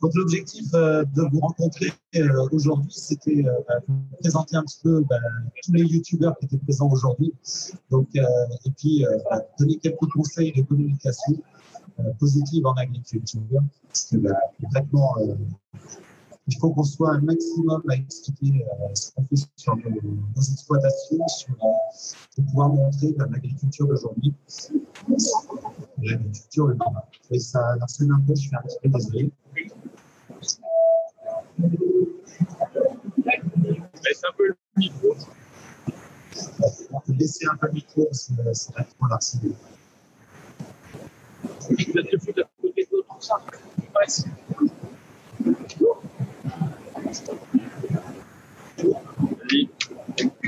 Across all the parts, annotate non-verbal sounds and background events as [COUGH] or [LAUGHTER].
Donc l'objectif euh, de vous rencontrer euh, aujourd'hui, c'était euh, bah, de présenter un petit peu bah, tous les youtubeurs qui étaient présents aujourd'hui. Donc et puis bah, donner quelques conseils de communication positive en agriculture, parce que vraiment il faut qu'on soit un maximum à expliquer ce qu'on fait sur nos, exploitations, sur, pour pouvoir montrer l'agriculture d'aujourd'hui, l'agriculture est normale. Et ça, c'est un peu, je suis un petit peu désolé. Laisse un peu le micro. On peut laisser un peu le micro que c'est là qu'il faut l'harceler. Vous êtes le foot à côté de l'autre, ça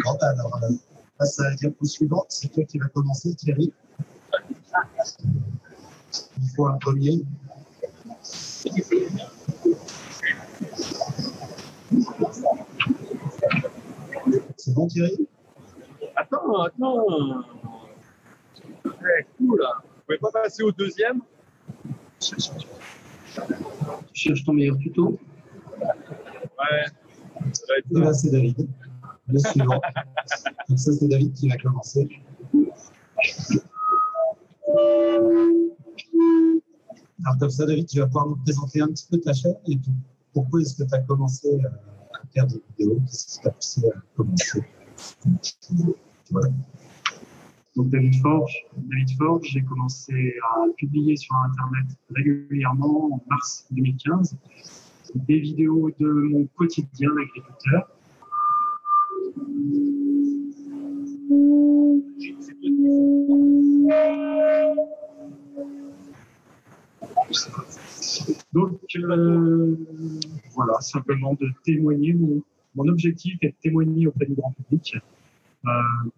Bon, alors, euh, passe à la diapo suivante. C'est toi qui vas commencer, Thierry. Il faut un premier. C'est bon, Thierry? Attends, attends. Ouais, cool, là. Vous pouvez pas passer au deuxième? Tu cherches ton meilleur tuto? Ouais. Et là, c'est David. Le suivant. Donc ça, c'est David qui va commencer. Alors comme ça, David, tu vas pouvoir nous présenter un petit peu ta chaîne et puis pourquoi est-ce que tu as commencé euh, à faire des vidéos? Qu'est-ce qui t'a poussé à commencer? Voilà. Donc David Forge, David Forge, j'ai commencé à publier sur Internet régulièrement en mars 2015 des vidéos de mon quotidien d'agriculteur. Donc euh, voilà, simplement de témoigner. Mon, objectif est de témoigner auprès du grand public euh,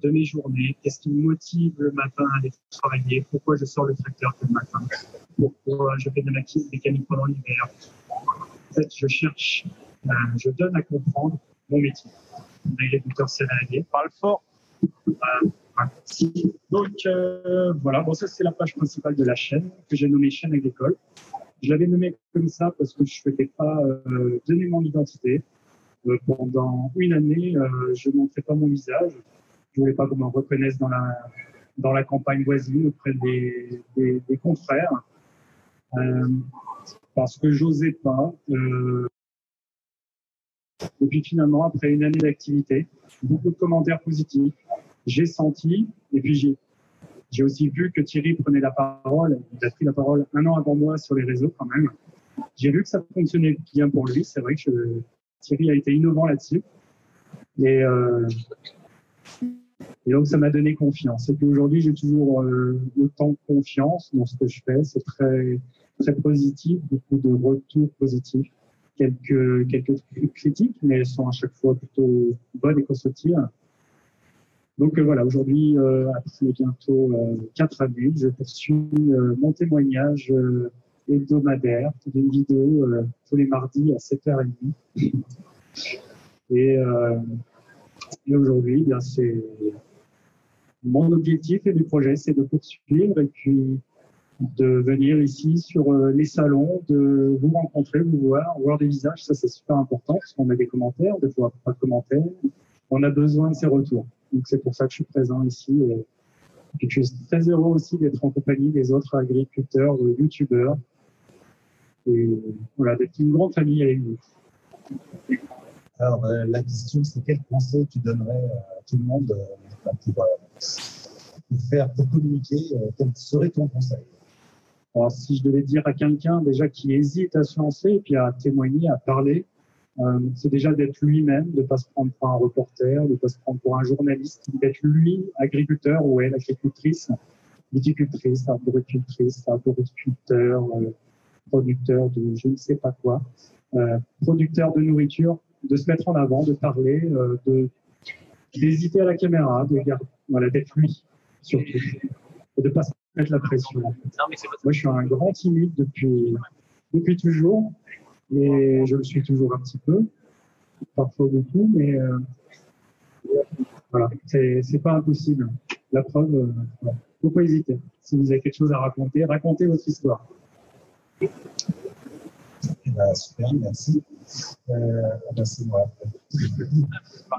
de mes journées. Qu'est-ce qui me motive le matin à aller travailler Pourquoi je sors le tracteur le matin Pourquoi je fais de la mécanique pendant l'hiver fait, je cherche, euh, je donne à comprendre mon métier d'agriculteur salarié. Parle fort. Euh, donc euh, voilà, bon ça c'est la page principale de la chaîne que j'ai nommée chaîne agricole. Je l'avais nommée comme ça parce que je ne souhaitais pas euh, donner mon identité. Euh, pendant une année, je ne montrais pas mon visage. Je voulais pas qu'on me reconnaisse dans la dans la campagne voisine auprès des, des, des confrères parce que j'osais pas. et puis finalement, après une année d'activité, beaucoup de commentaires positifs, j'ai senti, et puis j'ai, j'ai aussi vu que Thierry prenait la parole, il a pris la parole un an avant moi sur les réseaux quand même. J'ai vu que ça fonctionnait bien pour lui, c'est vrai que Thierry a été innovant là-dessus. Et, euh, et donc ça m'a donné confiance. Et puis aujourd'hui, j'ai toujours euh, autant de confiance dans ce que je fais, c'est très, très positif, beaucoup de retours positifs. Quelques, quelques critiques, mais elles sont à chaque fois plutôt bonnes et constructives. Donc euh, voilà, aujourd'hui, euh, après bientôt euh, quatre années, je poursuis euh, mon témoignage euh, hebdomadaire d'une vidéo tous les mardis à 7h30. Et, aujourd'hui, eh mon objectif et du projet, c'est de poursuivre et puis de venir ici sur les salons, de vous rencontrer, vous voir, voir des visages, ça c'est super important parce qu'on a des commentaires, des fois pas de commentaires, on a besoin de ces retours. Donc c'est pour ça que je suis présent ici. Et, je suis très heureux aussi d'être en compagnie des autres agriculteurs, de youtubeurs. Et voilà, d'être une grande famille avec vous. Alors euh, la question c'est quel conseil tu donnerais à tout le monde euh, pour, euh, pour, faire, pour communiquer Quel serait ton conseil? Alors si je devais dire à quelqu'un déjà qui hésite à se lancer et puis à témoigner, à parler, euh, c'est déjà d'être lui-même, de ne pas se prendre pour un reporter, de ne pas se prendre pour un journaliste, d'être lui, agriculteur ou elle, agricultrice, viticultrice, arboricultrice, arboriculteur, euh, producteur de je ne sais pas quoi, euh, producteur de nourriture, de se mettre en avant, de parler, euh, de d'hésiter à la caméra, de garder, voilà, d'être lui, surtout, et de pas se mettre la pression. Non, mais c'est pas Moi, je suis un grand timide depuis, depuis toujours, et je le suis toujours un petit peu, parfois beaucoup, mais euh, voilà, c'est pas impossible. La preuve, euh, voilà. faut pas hésiter. Si vous avez quelque chose à raconter, racontez votre histoire. Ben, super, merci. Euh, ah ben, c'est moi.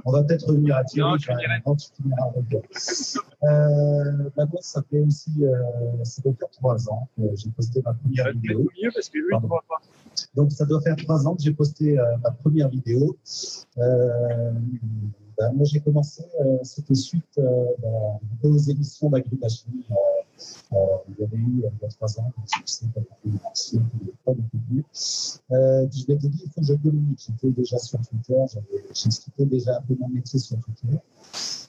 On va peut-être revenir à Thierry. Non, dirais. Non, tu. Euh, bah, moi, ça fait aussi, euh, ça doit faire trois ans que j'ai posté ma première vidéo. parce que lui, pas. Donc, ça doit faire trois ans que j'ai posté euh, ma première vidéo. Euh, ben, moi, j'ai commencé, euh, c'était suite aux émissions d'AgriMachine. Euh, il y avait eu euh, il y a trois ans, un succès qui a pas beaucoup plus. Euh, puis je m'étais dit, il faut que je communique. J'étais déjà sur Twitter, j'expliquais déjà un peu mon métier sur Twitter.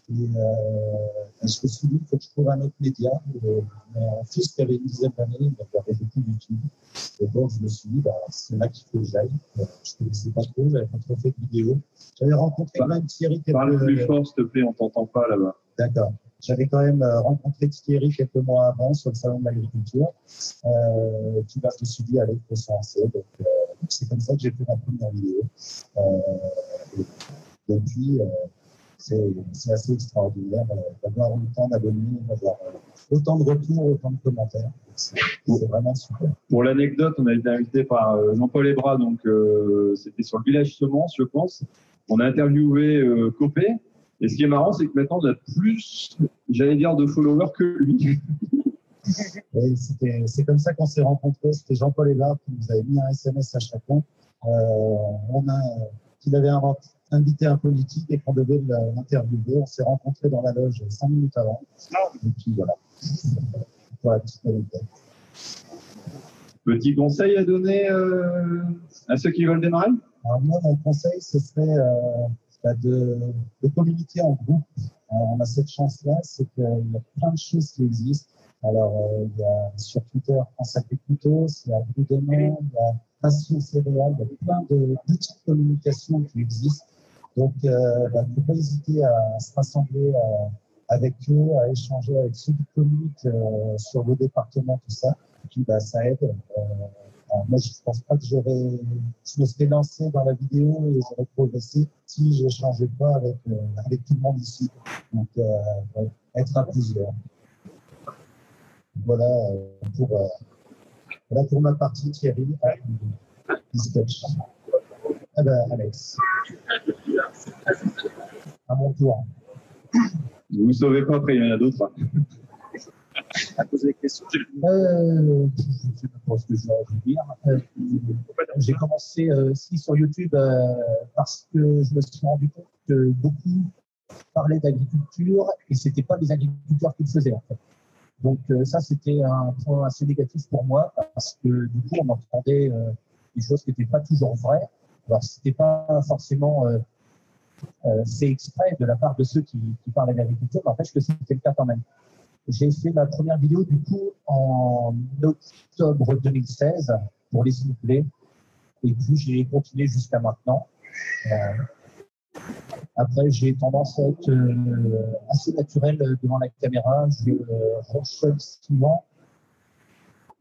Et euh, je me suis dit, il faut que je trouve un autre média? Euh, mon fils qui avait une dizaine d'années, il regardait beaucoup YouTube. Et donc, je me suis dit, bah, c'est là qu'il faut que j'aille. Euh, Je ne connaissais pas trop, j'avais pas trop fait de vidéos. J'avais rencontré Bah, même Thierry. Parle plus fort, s'il te plaît, on t'entend pas là-bas. D'accord. J'avais quand même euh, rencontré Thierry quelques mois avant sur le salon de l'agriculture. Euh, suis dit, allez, il faut se lancer. Donc, euh, c'est comme ça que j'ai fait ma première vidéo. Euh, et depuis, euh, c'est assez extraordinaire euh, d'avoir autant d'abonnés, d'avoir euh, autant de retours, autant de commentaires. C'est vraiment super. Pour l'anecdote, on a été invité par euh, Jean-Paul Ebra, donc euh, c'était sur le village Semence, je pense. On a interviewé euh, Copé. Et ce qui est marrant, c'est que maintenant, on a plus, j'allais dire, de followers que lui. [LAUGHS] C'est comme ça qu'on s'est rencontrés. C'était Jean-Paul Hébard qui nous avait mis un SMS à chacun. Euh, on a, qu'il avait invité un politique et qu'on devait l'interviewer. On s'est rencontrés dans la loge cinq minutes avant. Et puis voilà. Petit conseil à donner euh, à ceux qui veulent démarrer? Alors moi, mon conseil, ce serait euh, de, de communiquer en groupe. On a cette chance-là, c'est qu'il y a plein de choses qui existent. Alors, euh, il y a sur Twitter France Agricultos, il y a Brudement, il y a Passion Céréales, il y a plein de d'outils de communication qui existent. Donc, ne faut pas hésiter à se rassembler euh, avec eux, à échanger avec ceux qui communiquent euh, sur vos départements, tout ça. Et puis, bah, ça aide. Moi, je ne pense pas que je me serais lancé dans la vidéo et j'aurais progressé si je changeais pas avec, euh, tout le monde ici. Donc, euh, être à plusieurs. Voilà euh, pour, euh, voilà pour ma partie, Thierry. Se cache. Ah ben, Alex. À mon tour. Vous ne sauvez pas, après, il y en a d'autres. À poser des questions. Euh, je ne sais pas trop ce que je vais dire. Euh, J'ai commencé euh, sur YouTube euh, parce que je me suis rendu compte que beaucoup parlaient d'agriculture et c'était pas des agriculteurs qui le faisaient en fait. Donc euh, ça c'était un point assez négatif pour moi parce que du coup on entendait des choses qui n'étaient pas toujours vraies. Alors c'était pas forcément fait exprès de la part de ceux qui, parlaient d'agriculture, mais n'empêche que c'était le cas quand même. J'ai fait ma première vidéo du coup en octobre 2016 pour les sifflets. Et puis j'ai continué jusqu'à maintenant. Euh, après, j'ai tendance à être euh, assez naturel devant la caméra. Je euh, souvent.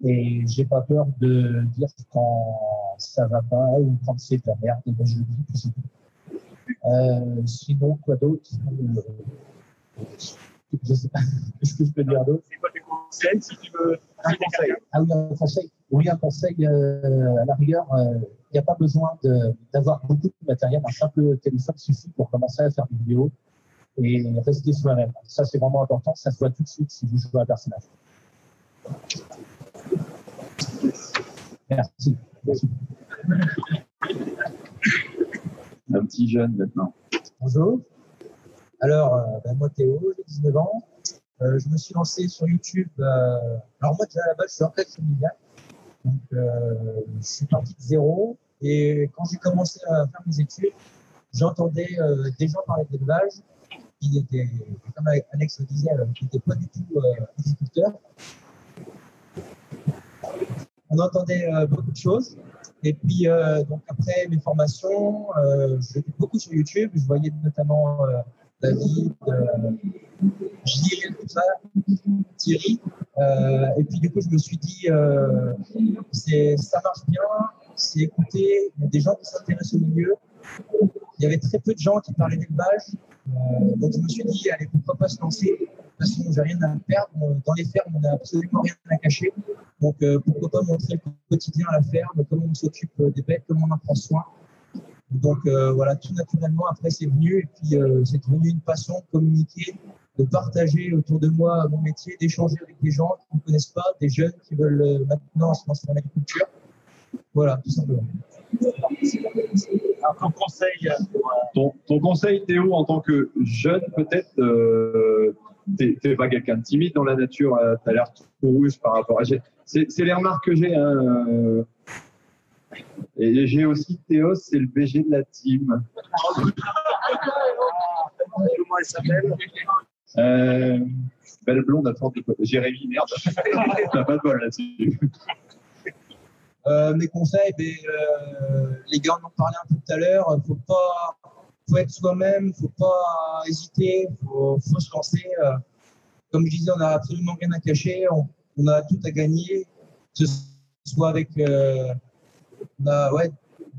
Et j'ai pas peur de dire quand ça va pas ou quand c'est de la merde. Et ben, je dis. Euh, sinon, quoi d'autre? Je sais pas. [LAUGHS] Qu'est-ce que je peux dire d'autre? C'est quoi tes conseils si tu veux? Un conseil. Ah oui, un conseil. Oui, un conseil. euh, à la rigueur, euh, il n'y a pas besoin d'avoir beaucoup de matériel. Un simple téléphone suffit pour commencer à faire des vidéos et rester soi-même. Ça, c'est vraiment important. Ça se voit tout de suite si vous jouez un personnage. Merci. Merci. Un petit jeune maintenant. Bonjour. Alors, euh, ben, moi, Théo, j'ai 19 ans. Euh, je me suis lancé sur YouTube. euh, alors, moi, déjà, à la base, je suis en classe familiale. Donc, je suis parti de zéro. Et quand j'ai commencé à faire mes études, j'entendais des gens parler d'élevage qui étaient, comme Alex le disait, qui n'étaient pas du tout agriculteurs. On entendait beaucoup de choses. Et puis, donc après mes formations, j'étais beaucoup sur YouTube. Je voyais notamment David, Gilles, tout ça, Thierry. Euh, et puis du coup, je me suis dit, euh, ça marche bien, c'est écouté, il y a des gens qui s'intéressent au milieu. Il y avait très peu de gens qui parlaient d'élevage. Euh, donc je me suis dit, allez, pourquoi pas se lancer? De toute façon, j'ai rien à perdre. Dans les fermes, on n'a absolument rien à cacher. Donc pourquoi pas montrer le quotidien à la ferme, comment on s'occupe des bêtes, comment on en prend soin. Donc euh, voilà, tout naturellement, après c'est venu et puis euh, c'est devenu une passion de communiquer, de partager autour de moi mon métier, d'échanger avec des gens qui ne connaissent pas, des jeunes qui veulent euh, maintenant se lancer dans l'agriculture. Voilà, tout simplement. Ton conseil Théo, en tant que jeune, peut-être, euh, t'es pas quelqu'un de timide dans la nature, euh, t'as l'air tout rouge par rapport à. C'est les remarques que j'ai. Hein. Et j'ai aussi Théo, c'est le BG de la team. comment elle s'appelle? Euh, belle blonde à forte de Jérémy, merde. [LAUGHS] T'as pas de bol là-dessus. Euh, mes conseils, ben, euh, les gars en ont parlé un peu tout à l'heure, faut pas, faut être soi-même, faut pas hésiter, faut, faut se lancer. comme je disais, on n'a absolument rien à cacher, on, on a tout à gagner, que ce soit avec euh, on a, ouais,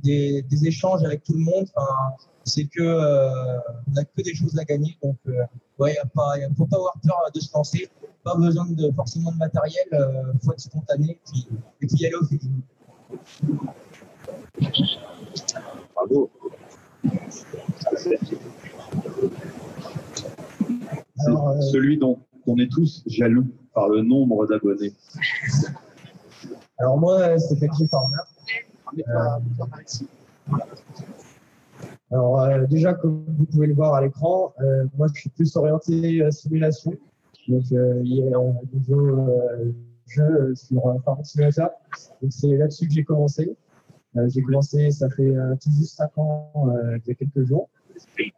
des, des échanges avec tout le monde. Enfin, c'est que euh, on n'a que des choses à gagner, donc euh, ouais, y a- faut pas avoir peur de se lancer, pas besoin de forcément de matériel, euh, faut être spontané, et puis, et puis y aller au feeling. Bravo. Alors, euh, Celui dont on est tous jaloux par le nombre d'abonnés. Alors moi, euh, c'est Pepsi Farmer. Ici. Alors euh, déjà, comme vous pouvez le voir à l'écran, euh, moi je suis plus orienté euh, simulation. Donc euh, il y a un nouveau euh, jeu euh, sur euh, Farming Simulator. Donc c'est là-dessus que j'ai commencé. Euh, j'ai commencé, ça fait euh, tout juste 5 ans, euh, il y a quelques jours.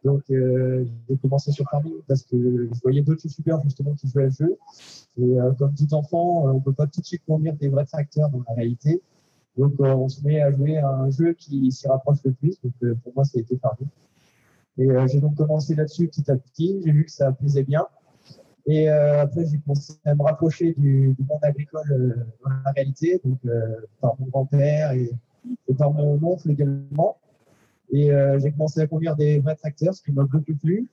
Donc euh, j'ai commencé sur Farming parce que je voyais d'autres youtubeurs justement qui jouaient à ce jeu. Et euh, comme tout enfant, euh, on peut pas tout de suite conduire des vrais tracteurs dans la réalité. Donc, euh, on se met à jouer à un jeu qui s'y rapproche le plus. Donc, euh, pour moi, ça a été Farming. Et euh, j'ai donc commencé là-dessus petit à petit. J'ai vu que ça plaisait bien. Et après, j'ai commencé à me rapprocher du, monde agricole euh, dans la réalité, donc par mon grand-père et, par mon oncle également. Et j'ai commencé à conduire des vrais tracteurs, ce qui m'a beaucoup plu.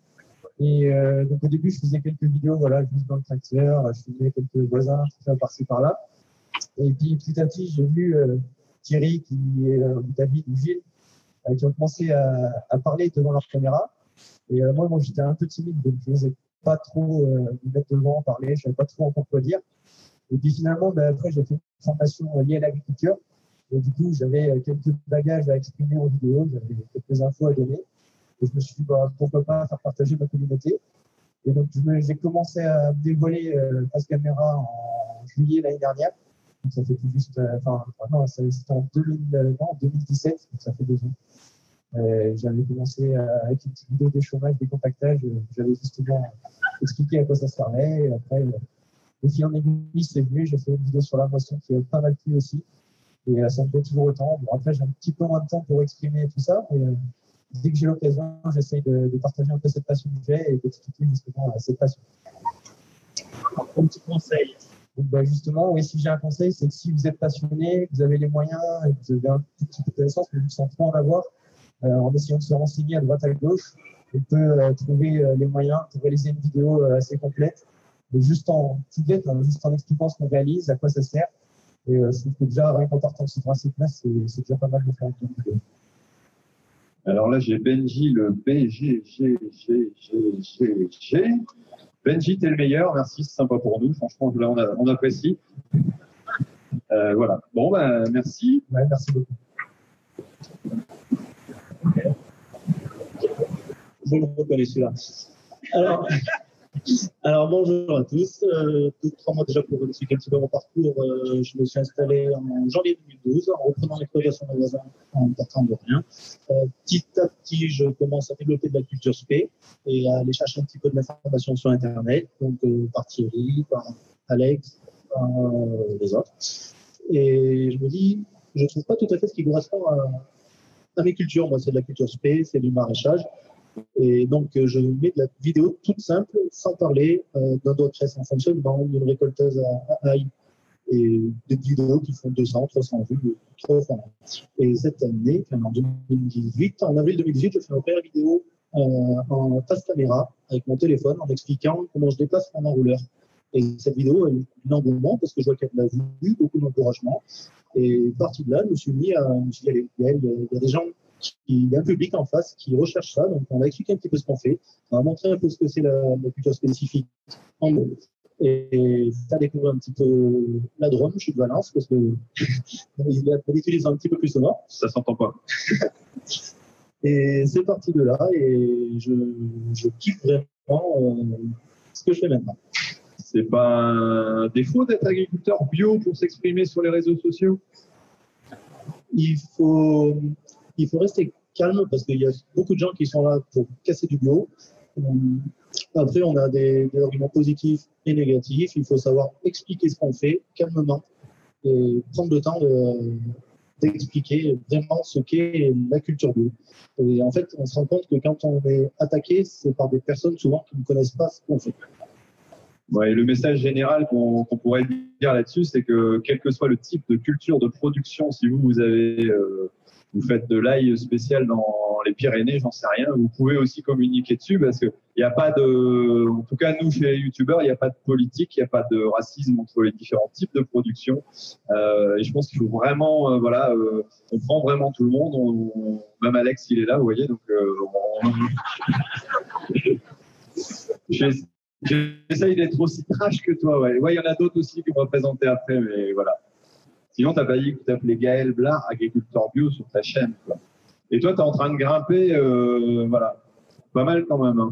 Et donc au début, je faisais quelques vidéos, voilà, juste dans le tracteur, je faisais quelques voisins, tout ça par-ci par-là. Et puis petit à petit, j'ai vu Thierry, qui est David ou Gilles, qui ont commencé à, à parler devant leur caméra. Et euh, moi, j'étais un peu timide, donc je n'osais pas trop euh, me mettre devant, parler, je savais pas trop encore quoi dire. Et puis finalement, ben, après, j'ai fait une formation liée à l'agriculture. Et du coup, j'avais euh, quelques bagages à exprimer en vidéo, j'avais quelques infos à donner. Et je me suis dit, bah, pourquoi pas faire partager ma communauté. Et donc, j'ai commencé à me dévoiler face caméra en juillet l'année dernière. Donc, ça fait tout juste, euh, enfin, non, c'était en 2000, euh, non, 2017, donc ça fait deux ans. Euh, j'avais commencé euh, avec une petite vidéo des chômages, des contactages. euh, J'avais justement expliqué à quoi ça servait. Et après, euh, au fil en aiguille, c'est venu. J'ai fait une vidéo sur la moisson qui a pas mal plu aussi. Et ça me plaît toujours autant. Bon, après, j'ai un petit peu moins de temps pour exprimer tout ça. Mais dès que j'ai l'occasion, j'essaye de, de partager un peu cette passion que j'ai et d'expliquer justement cette passion. Ton petit conseil. Donc, bah, justement, oui, si j'ai un conseil, c'est que si vous êtes passionné, vous avez les moyens et que vous avez un tout petit peu de connaissances, mais sans trop en avoir, euh, en essayant de se renseigner à droite à gauche, on peut euh, trouver euh, les moyens pour réaliser une vidéo assez complète, mais juste en bête, hein, juste en expliquant ce qu'on réalise, à quoi ça sert. Et je trouve que déjà, rien qu'en partant de ce principe-là, c'est déjà pas mal de faire une vidéo. Alors là, j'ai Benji, le G. Benji, t'es le meilleur. Merci, c'est sympa pour nous. Franchement, là, on, a- on apprécie. Euh, voilà. Bon, ben, merci. Ouais, merci beaucoup. Je le reconnais celui-là. Alors, alors bonjour à tous. Euh, deux, trois mois déjà pour expliquer un petit peu mon parcours. euh, je me suis installé en janvier 2012 en reprenant l'exploitation de voisins en partant de rien. Euh, petit à petit, je commence à développer de la culture spé et à aller chercher un petit peu de l'information sur Internet, donc euh, par Thierry, par Alex, par euh, les autres. Et je me dis, je trouve pas tout à fait ce qui correspond à, à mes cultures. Moi, c'est de la culture spé, c'est du maraîchage. Et donc, euh, je mets de la vidéo toute simple, sans parler euh, d'un presse en fonctionnement, d'une récolteuse à, à et des vidéos qui font 200, 300 vues, trois fois. Et cette année, en 2018, en avril 2018, je fais ma première vidéo euh, en face caméra avec mon téléphone en expliquant comment je déplace mon enrouleur. Et cette vidéo a eu un engouement parce que je vois de la vue, beaucoup d'encouragement. Et parti de là, je me suis mis à, me suis il y a- des gens il y a un public en face qui recherche ça, donc on va expliquer un petit peu ce qu'on fait, on va montrer un peu ce que c'est la, la culture spécifique en et faire découvrir un petit peu la Drôme, je suis de Valence, parce que d'habitude ils sont un petit peu plus sonores. Ça s'entend pas. [LAUGHS] Et c'est parti de là, et je, je kiffe vraiment euh, ce que je fais maintenant. C'est pas un défaut d'être agriculteur bio pour s'exprimer sur les réseaux sociaux? Il faut, il faut rester calme parce qu'il y a beaucoup de gens qui sont là pour casser du bio. Hum, Après, on a des, arguments positifs et négatifs. Il faut savoir expliquer ce qu'on fait calmement et prendre le temps de- d'expliquer vraiment ce qu'est la culture bio. Et en fait, on se rend compte que quand on est attaqué, c'est par des personnes souvent qui ne connaissent pas ce qu'on fait. Ouais, le message général qu'on qu'on pourrait dire là-dessus, c'est que quel que soit le type de culture de production, si vous, vous avez, euh, vous faites de l'ail spécial dans les Pyrénées, j'en sais rien, vous pouvez aussi communiquer dessus parce que il n'y a pas de, en tout cas nous chez les youtubeurs, il n'y a pas de politique, il n'y a pas de racisme entre les différents types de production. Euh, et je pense qu'il faut vraiment, euh, voilà, euh, on prend vraiment tout le monde. On, on- même Alex, il est là, vous voyez, donc euh, on- [LAUGHS] J'essaye d'être aussi trash que toi, ouais. Il y en a d'autres aussi qui vont présenter après, mais voilà. Sinon, t'as pas dit que tu t'appelais Gaël Blard, agriculteur bio sur ta chaîne. Et toi, tu es en train de grimper, euh, voilà. Pas mal quand même, hein.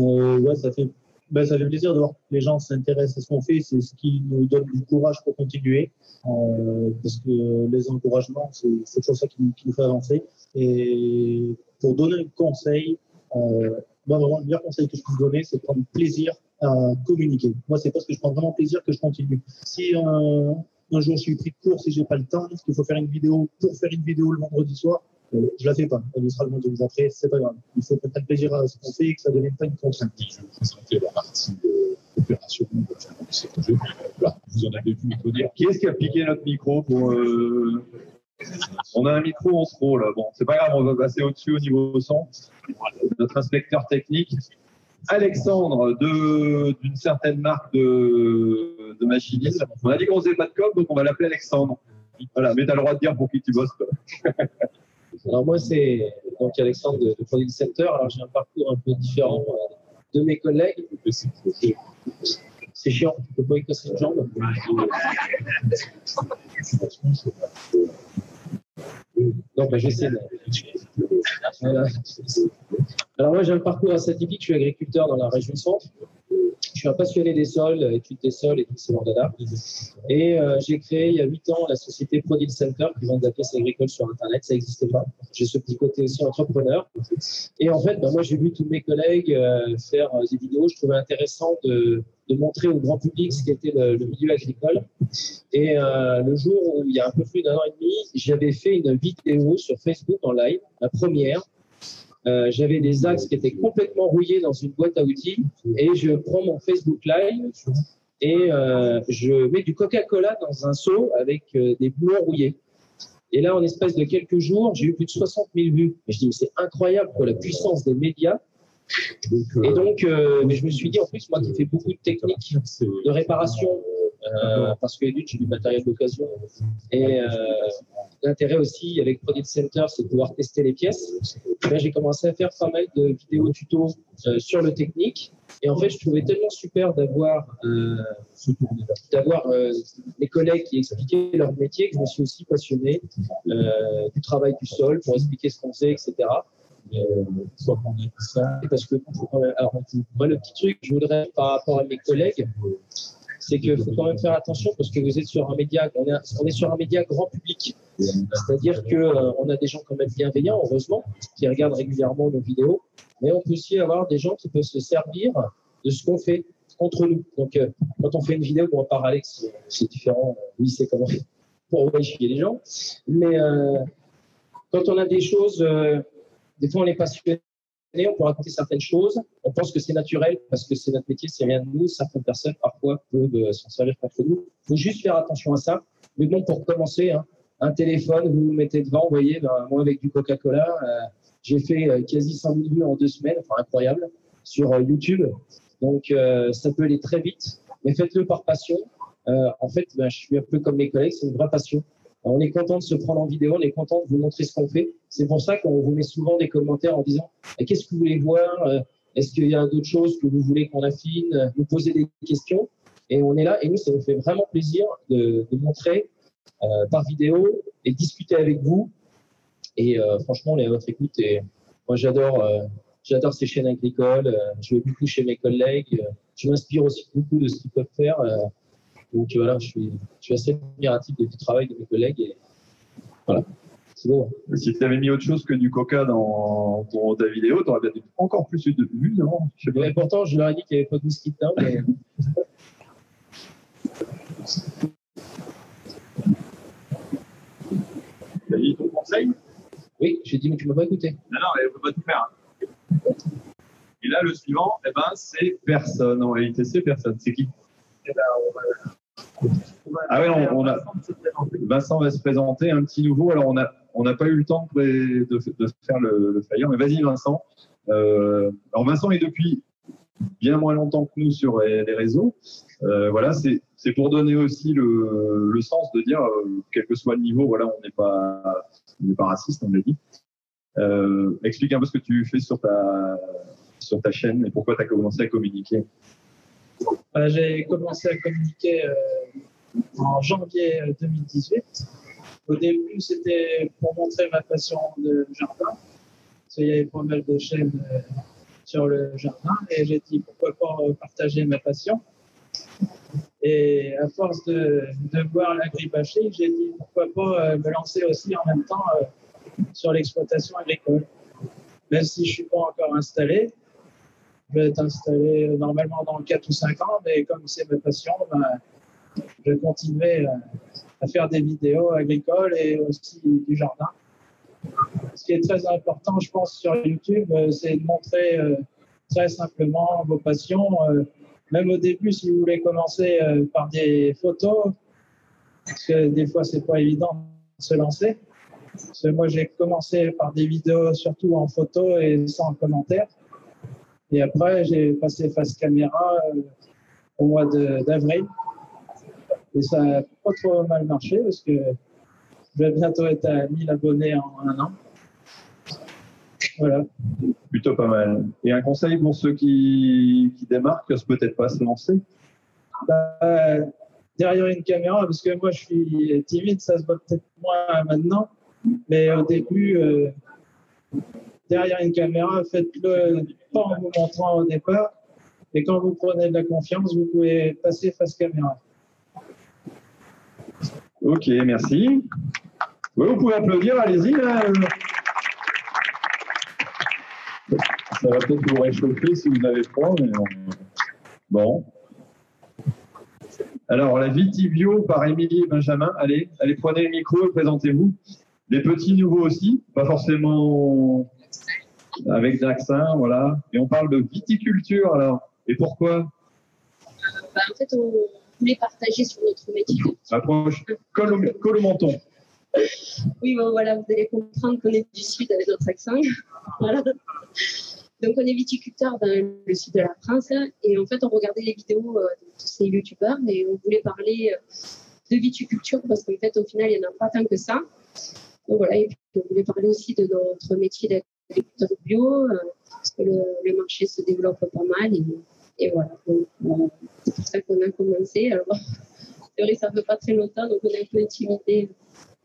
Euh, ouais, ça fait, ben, ça fait plaisir de voir que les gens s'intéressent à ce qu'on fait. C'est ce qui nous donne du courage pour continuer. Euh, parce que les encouragements, c'est toujours ça qui, nous- fait avancer. Et pour donner un conseil, moi, vraiment, le meilleur conseil que je puisse donner, c'est de prendre plaisir à communiquer. Moi, c'est parce que je prends vraiment plaisir que je continue. Si un, jour je suis pris de court, si j'ai pas le temps, qu'il faut faire une vidéo pour faire une vidéo le vendredi soir, euh, je la fais pas. Elle sera le vendredi après, c'est pas grave. Il faut prendre plaisir à ce qu'on fait et que ça ne devienne pas une contrainte. je vais présenter la partie euh, opérationnelle de projet. Voilà, vous en avez vu dire. Qui est-ce qui a piqué notre micro euh, On a un micro en trop, là. Bon, c'est pas grave, on va passer au-dessus au niveau son. Notre inspecteur technique. Alexandre, de- d'une certaine marque de, de machinisme. On a dit qu'on faisait pas de com, donc on va l'appeler Alexandre. Voilà, mais tu as le droit de dire pour qui tu bosses. [LAUGHS] Alors moi, c'est donc Alexandre de, de Product Center. Alors j'ai un parcours un peu différent euh, de mes collègues. C'est chiant, tu peux pas y casser une jambe. [LAUGHS] Donc j'essaie de... Alors moi j'ai un parcours assez atypique, je suis agriculteur dans la région centre. Je suis un passionné des sols, études des sols et tout ce dada. Et euh, j'ai créé il y a 8 ans la société Product Center qui vend de la pièce agricole sur Internet. Ça n'existait pas. J'ai ce petit côté aussi entrepreneur. Et en fait, ben, moi, j'ai vu tous mes collègues euh, faire euh, des vidéos. Je trouvais intéressant de, de montrer au grand public ce qu'était le, le milieu agricole. Et euh, le jour où, il y a un peu plus d'un an et demi, j'avais fait une vidéo sur Facebook en live, la première. Euh, j'avais des axes qui étaient complètement rouillés dans une boîte à outils et je prends mon Facebook Live et euh, je mets du Coca-Cola dans un seau avec des boulons rouillés. Et là, en espace de quelques jours, j'ai eu plus de 60 000 vues. Je dis, mais c'est incroyable pour la puissance des médias. Et donc, euh, mais je me suis dit, en plus, moi qui fais beaucoup de techniques de réparation, euh, parce que j'ai du matériel d'occasion, et euh, l'intérêt aussi avec Product Center, c'est de pouvoir tester les pièces. Là, j'ai commencé à faire pas mal de vidéos tutos euh, sur le technique. Et en fait, je trouvais tellement super d'avoir euh, d'avoir euh, mes collègues qui expliquaient leur métier que je me suis aussi passionné euh, du travail du sol pour expliquer ce qu'on faisait, etc. Et, euh, qu'on ait ça, parce que alors, moi, le petit truc que je voudrais par rapport à mes collègues, c'est qu'il faut quand même faire attention parce que vous êtes sur un média, on est, sur un média grand public. C'est-à-dire que euh, a des gens quand même bienveillants, heureusement, qui regardent régulièrement nos vidéos, mais on peut aussi avoir des gens qui peuvent se servir de ce qu'on fait contre nous. Donc, euh, quand on fait une vidéo, bon, à part Alex, euh, c'est différent, lui, c'est comment [LAUGHS] pour chier les gens. Mais quand on a des choses, des fois, on est passionné on peut raconter certaines choses. On pense que c'est naturel parce que c'est notre métier, c'est rien de nous. Certaines personnes, parfois, peuvent euh, s'en servir contre nous. Il faut juste faire attention à ça. Mais bon, pour commencer, hein, un téléphone, vous vous mettez devant, vous voyez, ben, moi avec du Coca-Cola, euh, j'ai fait euh, quasi 100 000 vues en deux semaines, enfin incroyable, sur YouTube. Donc, ça peut aller très vite, mais faites-le par passion. En fait, ben, je suis un peu comme mes collègues, c'est une vraie passion. On est content de se prendre en vidéo, on est content de vous montrer ce qu'on fait. C'est pour ça qu'on vous met souvent des commentaires en disant qu'est-ce que vous voulez voir? Euh, Est-ce qu'il y a d'autres choses que vous voulez qu'on affine? Vous posez des questions et on est là. Et nous, ça nous fait vraiment plaisir de, montrer euh, par vidéo et discuter avec vous. Et euh, franchement, on est à votre écoute. Et moi, j'adore, euh, j'adore ces chaînes agricoles. Euh, je vais beaucoup chez mes collègues. Euh, je m'inspire aussi beaucoup de ce qu'ils peuvent faire. Donc voilà, je suis, je suis assez admiratif du travail de mes collègues. Et voilà, c'est beau. hein. Si tu avais mis autre chose que du coca dans ta vidéo, tu aurais peut-être encore plus eu de vues, non? Je sais pourtant, je leur ai dit qu'il n'y avait pas de mosquito dedans, mais [LAUGHS] T'as dit ton conseil? Oui, j'ai dit, mais tu m'as pas écouté. Non, non, elle peut pas tout faire. hein. Et là, le suivant, eh ben, c'est personne. En réalité, c'est personne. C'est qui? Ah ouais, on- a- Vincent va se présenter, un petit nouveau. Alors, on n'a on pas eu le temps de, de, faire le, le flyer, mais vas-y, Vincent. Euh, alors, Vincent est depuis bien moins longtemps que nous sur les réseaux. Euh, voilà, c'est pour donner aussi le, le sens de dire, euh, quel que soit le niveau, voilà, on n'est pas, pas raciste, on l'a dit. Explique un peu ce que tu fais sur ta, sur ta chaîne et pourquoi tu as commencé à communiquer. Euh, J'ai commencé à communiquer euh, en janvier euh, 2018. Au début, c'était pour montrer ma passion de jardin. Parce qu'il y avait pas mal de chaînes euh, sur le jardin. Et j'ai dit pourquoi pas euh, partager ma passion. Et à force de, de voir l'agribashing, j'ai dit pourquoi pas euh, me lancer aussi en même temps euh, sur l'exploitation agricole. Même si je suis pas encore installé, je vais être installé normalement dans 4 ou 5 ans, mais comme c'est ma passion, ben, je vais continuer euh, à faire des vidéos agricoles et aussi du jardin. Ce qui est très important, je pense, sur YouTube, euh, c'est de montrer euh, très simplement vos passions. Même au début, si vous voulez commencer par des photos, parce que des fois, c'est pas évident de se lancer. Moi, j'ai commencé par des vidéos surtout en photo et sans commentaire. Et après, j'ai passé face caméra euh, au mois d'avril. Et ça n'a pas trop mal marché parce que je vais bientôt être à 1000 abonnés en un an. Voilà. Plutôt pas mal. Et un conseil pour ceux qui, qui démarrent, qui osent peut-être pas se lancer? Bah, derrière une caméra, parce que moi je suis timide, ça se voit peut-être moins maintenant, mais au début, euh, derrière une caméra, faites-le pas en vous montrant au départ, et quand vous prenez de la confiance, vous pouvez passer face caméra. Ok, merci. Oui, vous pouvez applaudir, allez-y. Ça va peut-être vous réchauffer si vous avez froid. Mais bon. Alors, la Vitivio par Émilie et Benjamin. Allez, allez, prenez le micro et présentez-vous. Les petits nouveaux aussi, pas forcément avec d'accent, voilà. Et on parle de viticulture, alors. Et pourquoi? Bah, en fait, on voulait partager sur notre métier. Approche, colle au, colle au menton. Oui, bon, voilà, vous allez comprendre qu'on est du sud avec notre accent. [LAUGHS] Voilà. Donc, on est viticulteur dans le sud de la France et en fait, on regardait les vidéos euh, de tous ces youtubeurs et on voulait parler euh, de viticulture parce qu'en fait, au final, il n'y en a pas tant que ça. Donc, voilà, et puis on voulait parler aussi de notre métier d'agriculteur bio parce que le, marché se développe pas mal et, voilà. Euh, c'est pour ça qu'on a commencé. Alors, [LAUGHS] c'est ça fait pas très longtemps, donc on est un peu intimidé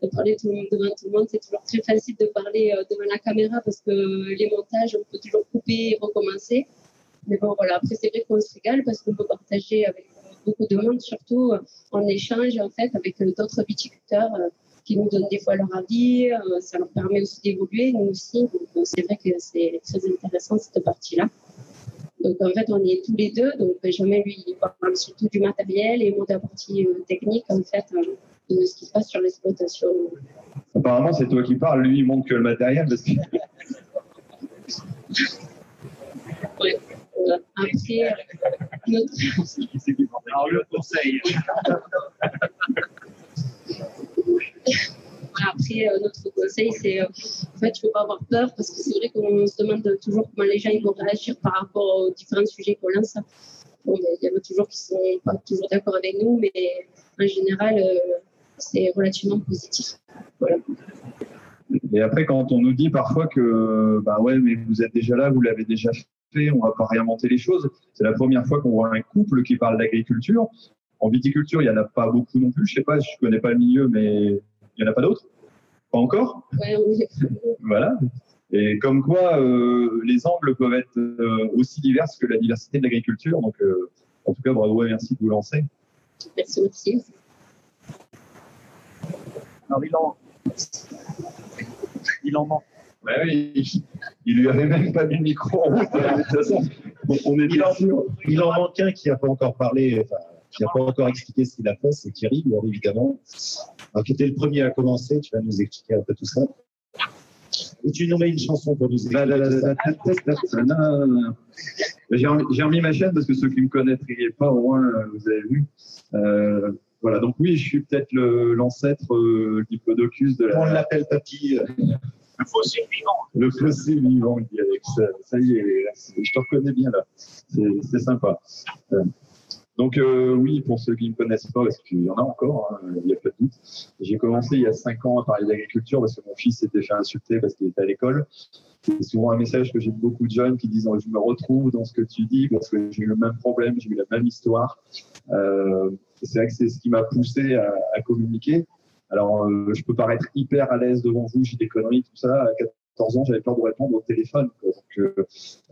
de parler devant tout le monde. C'est toujours très facile de parler euh, devant la caméra parce que les montages, on peut toujours couper et recommencer. Mais bon, voilà, après, c'est vrai qu'on se régale parce qu'on peut partager avec beaucoup de monde, surtout euh, en échange, en fait, avec d'autres viticulteurs qui nous donnent des fois leur avis. euh, Ça leur permet aussi d'évoluer, nous aussi. Donc, euh, c'est vrai que c'est très intéressant, cette partie-là. Donc, en fait, on est tous les deux. Donc, Benjamin, lui, il parle surtout du matériel et moi de la partie euh, technique, en fait, euh, de ce qui se passe sur l'exploitation. Apparemment, c'est toi qui parles. Lui, il montre que le matériel. Parce que... [LAUGHS] Ouais. Euh, Après, notre... Alors, le conseil. [LAUGHS] Après, euh, notre conseil, c'est euh, en fait, il ne faut pas avoir peur parce que c'est vrai qu'on se demande toujours comment les gens vont réagir par rapport aux différents sujets qu'on lance. Bon, il y en a toujours qui ne sont pas toujours d'accord avec nous, mais en général, euh, c'est relativement positif. Et après, quand on nous dit parfois que, bah ouais, mais vous êtes déjà là, vous l'avez déjà fait, on va pas réinventer les choses. C'est la première fois qu'on voit un couple qui parle d'agriculture. En viticulture, il y en a pas beaucoup non plus. Je sais pas, je connais pas le milieu, mais il y en a pas d'autres. Pas encore. Ouais, [LAUGHS] Voilà. Et comme quoi, euh, les angles peuvent être euh, aussi divers que la diversité de l'agriculture. Donc, euh, en tout cas, bravo et merci de vous lancer. Merci, merci. Alors, il en, il en manque. Ouais, oui, il, lui avait même pas mis le micro en route. De toute façon, on- on est Il en, sûr. il en manque un qui n'a pas encore parlé, enfin, qui n'a pas encore expliqué ce qu'il a fait, c'est Thierry, bien évidemment. Alors, qui était le premier à commencer, tu vas nous expliquer un peu tout ça. Et tu nous mets une chanson pour nous. J'ai remis- ma chaîne parce que ceux qui me connaîtraient pas, au moins, euh, vous avez vu. Euh, voilà, donc oui, je suis peut-être l'ancêtre euh, diplodocus de On la, l'appelle Papy. Le fossile vivant. le fossé vivant, il dit Alex. Ça, y est, je te reconnais bien là. C'est c'est sympa. Euh, donc euh, oui, pour ceux qui ne me connaissent pas, parce qu'il y en a encore, hein, il n'y a pas de doute. J'ai commencé il y a cinq ans à parler d'agriculture parce que mon fils s'était fait insulter parce qu'il était à l'école. C'est souvent un message que j'ai de beaucoup de jeunes qui disent Je me retrouve dans ce que tu dis parce que j'ai eu le même problème, j'ai eu la même histoire. Euh, c'est vrai que c'est ce qui m'a poussé à, à communiquer. Alors, euh, je peux paraître hyper à l'aise devant vous, j'ai des conneries, tout ça. 14 ans, j'avais peur de répondre au téléphone. Donc, euh,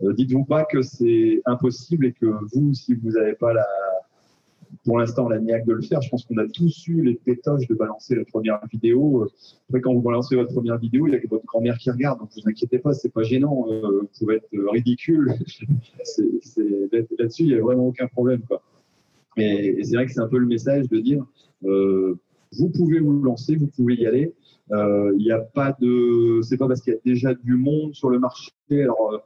euh, dites-vous pas que c'est impossible et que vous, si vous n'avez pas la, pour l'instant la niaque de le faire, je pense qu'on a tous eu les pétoches de balancer la première vidéo. Après, quand vous balancez votre première vidéo, il y a que votre grand-mère qui regarde, donc vous inquiétez pas, c'est pas gênant. Euh, vous pouvez être ridicule. [LAUGHS] Là-dessus, il n'y a vraiment aucun problème. Quoi. Et, et c'est vrai que c'est un peu le message de dire, euh, vous pouvez vous lancer, vous pouvez y aller. Euh, Il n'y a pas de, c'est pas parce qu'il y a déjà du monde sur le marché. Alors, euh,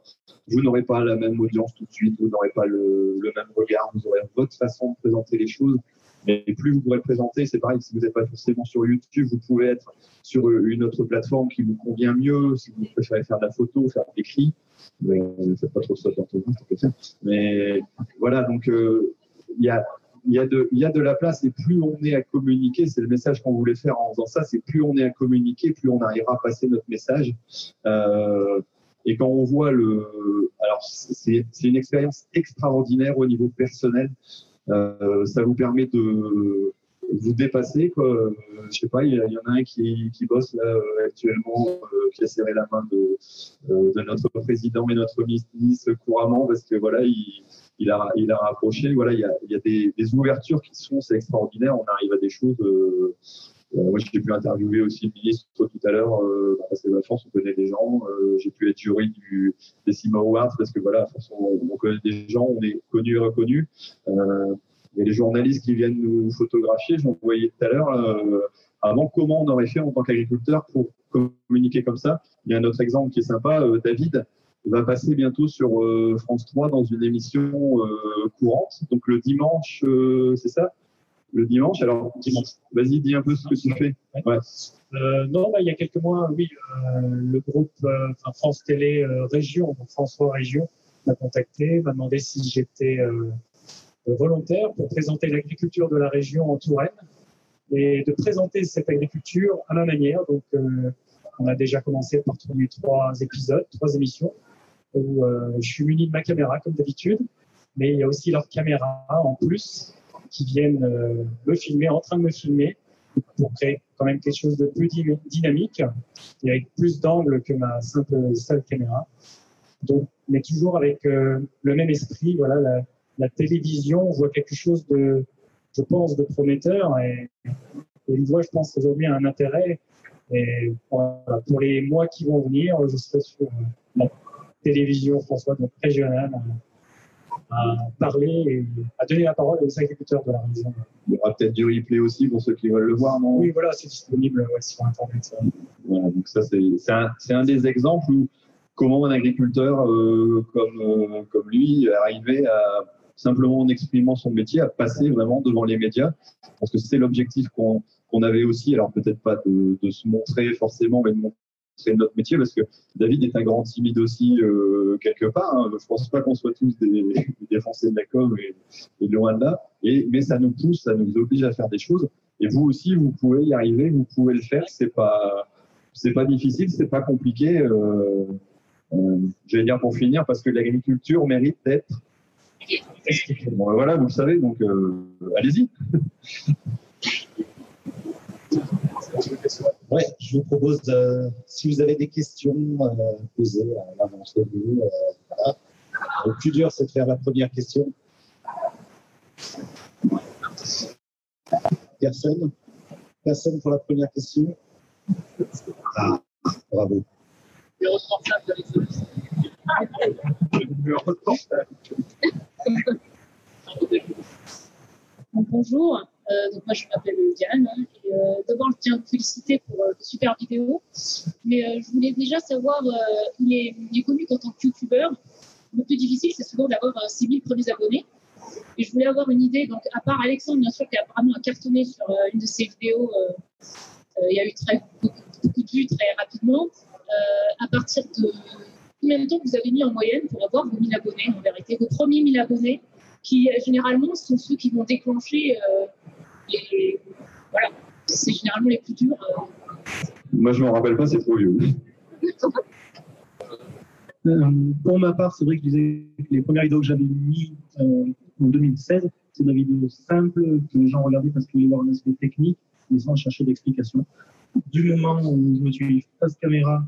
vous n'aurez pas la même audience tout de suite, vous n'aurez pas le, le même regard, vous aurez votre façon de présenter les choses. Mais plus vous pourrez présenter, c'est pareil, si vous n'êtes pas forcément sur YouTube, vous pouvez être sur une autre plateforme qui vous convient mieux, si vous préférez faire de la photo, faire de l'écrit. Mais, euh, faites pas trop ça d'orthographe, ça peut faire. Mais voilà, donc euh, il y a il y, a de, il y a de la place et plus on est à communiquer, c'est le message qu'on voulait faire en faisant ça, c'est plus on est à communiquer, plus on arrivera à passer notre message. Euh, et quand on voit le... Alors, c'est une expérience extraordinaire au niveau personnel. Euh, ça vous permet de vous dépasser. Quoi. Euh, Je sais pas, il y, en a un qui, qui bosse là actuellement, qui a serré la main de, de notre président et notre ministre couramment parce que voilà, il, il a, il a rapproché. Voilà, il y a, il y a des, des ouvertures qui sont, c'est extraordinaire. On arrive à des choses. Euh, euh, moi, j'ai pu interviewer aussi le ministre tout à l'heure, euh, parce que la France, on connaît des gens. Euh, j'ai pu être jury du, des CIMA Awards parce que voilà, à force, on, on connaît des gens, on est connus et reconnus. Euh, il y a les journalistes qui viennent nous photographier. J'en voyais tout à l'heure. euh, avant, comment on aurait fait en tant qu'agriculteur pour communiquer comme ça Il y a un autre exemple qui est sympa. euh, David va passer bientôt sur euh, France 3 dans une émission euh, courante. Donc le dimanche, euh, c'est ça? Le dimanche. Alors, dimanche. Vas-y, dis un peu ce que tu fais. Ouais. Non, bah, il y a quelques mois, oui, le groupe enfin, France Télé Région, donc François Région, m'a contacté, m'a demandé si j'étais volontaire pour présenter l'agriculture de la région en Touraine et de présenter cette agriculture à ma manière. Donc, on a déjà commencé par tourner trois épisodes, trois émissions, où euh, je suis muni de ma caméra comme d'habitude, mais il y a aussi leurs caméras en plus qui viennent euh, me filmer, en train de me filmer, pour créer quand même quelque chose de plus dy- dynamique et avec plus d'angles que ma simple seule caméra. Donc, mais toujours avec euh, le même esprit. Voilà, la, télévision, on voit quelque chose de, je pense, de prometteur et, et voix, je pense, aujourd'hui un intérêt. Et pour les mois qui vont venir, je serai sur euh, télévision François, donc régionale, à, parler et à donner la parole aux agriculteurs de la région. Il y aura peut-être du replay aussi pour ceux qui veulent le voir, non? Oui, voilà, c'est disponible ouais, sur Internet. Voilà, donc ça, c'est un, des exemples où comment un agriculteur euh, comme, euh, comme lui arrivait à simplement en exprimant son métier, à passer vraiment devant les médias. Parce que c'est l'objectif qu'on qu'on avait aussi, alors peut-être pas de, de, se montrer forcément, mais de montrer notre métier, parce que David est un grand timide aussi euh, quelque part. Hein. Je pense pas qu'on soit tous des, [LAUGHS] des Français de la com et, et loin de là. Et, mais ça nous pousse, ça nous oblige à faire des choses. Et vous aussi, vous pouvez y arriver, vous pouvez le faire. C'est pas, c'est pas difficile, c'est pas compliqué. Euh, euh, J'allais dire pour finir, parce que l'agriculture mérite d'être. Bon, voilà, vous le savez, donc euh, allez-y. [LAUGHS] Ouais, je vous propose, euh, si vous avez des questions euh, posées à l'un d'entre vous. Le plus dur, c'est de faire la première question. Personne? Personne pour la première question? Ah, bravo. Bonjour, euh, donc moi je m'appelle Diane. hein, et, euh, D'abord, je féliciter pour euh, de super vidéos. Mais euh, je voulais déjà savoir, euh, il, est, il connu qu'en tant que youtubeur, le plus difficile c'est souvent d'avoir euh, 6000 premiers abonnés. Et je voulais avoir une idée, donc à part Alexandre, bien sûr, qui a vraiment cartonné sur une de ses vidéos, il y a eu très, beaucoup, de vues très rapidement. À partir de combien de temps vous avez mis en moyenne pour avoir vos 1000 abonnés en vérité, vos premiers 1000 abonnés qui généralement sont ceux qui vont déclencher les. Voilà, c'est généralement les plus durs. euh. Moi, je m'en rappelle pas, c'est trop vieux. Euh, pour ma part, c'est vrai que je disais que les premières vidéos que j'avais mis euh, en 2016, c'est des vidéos simples que les gens regardaient parce qu'ils voulaient voir un aspect technique, mais sans chercher d'explication. Du moment où je me suis face caméra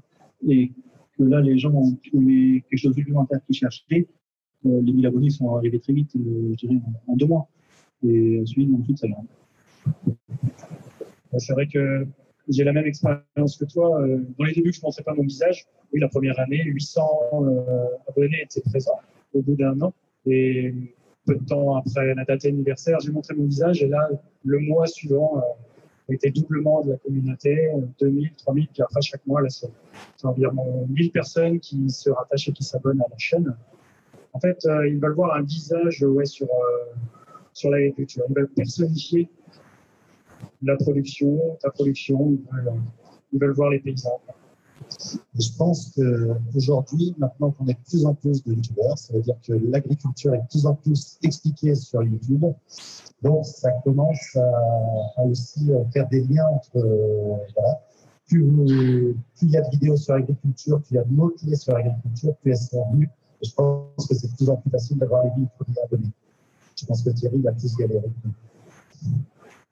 et que là, les gens ont trouvé quelque chose de supplémentaire qu'ils cherchaient, euh, les 1000 abonnés sont arrivés très vite, euh, je dirais, en, en deux mois. Et ensuite, ensuite ça vient. C'est vrai que j'ai la même expérience que toi. Euh, Dans les débuts, je ne montrais pas mon visage. Oui, la première année, 800 euh, abonnés étaient présents au bout d'un an. Et peu de temps après la date anniversaire, j'ai montré mon visage. Et là, le mois suivant, euh, était doublement de la communauté, euh, 2000, 3000. Puis après, chaque mois, là, c'est environ 1000 personnes qui se rattachent et qui s'abonnent à la chaîne. En fait, ils veulent voir un visage ouais, sur, sur l'agriculture. Ils veulent personnifier la production, ta production. Ils veulent, euh, voir les paysans. Je pense qu'aujourd'hui, maintenant qu'on est de plus en plus de youtubeurs, ça veut dire que l'agriculture est de plus en plus expliquée sur YouTube. Donc, ça commence à, aussi euh, faire des liens entre. euh. Plus, il y a de vidéos sur l'agriculture, plus il y a de mots-clés sur l'agriculture, plus elles sont vues. Et je pense que c'est de plus en plus facile d'avoir les 1000 premiers abonnés. Je pense que Thierry va plus galéré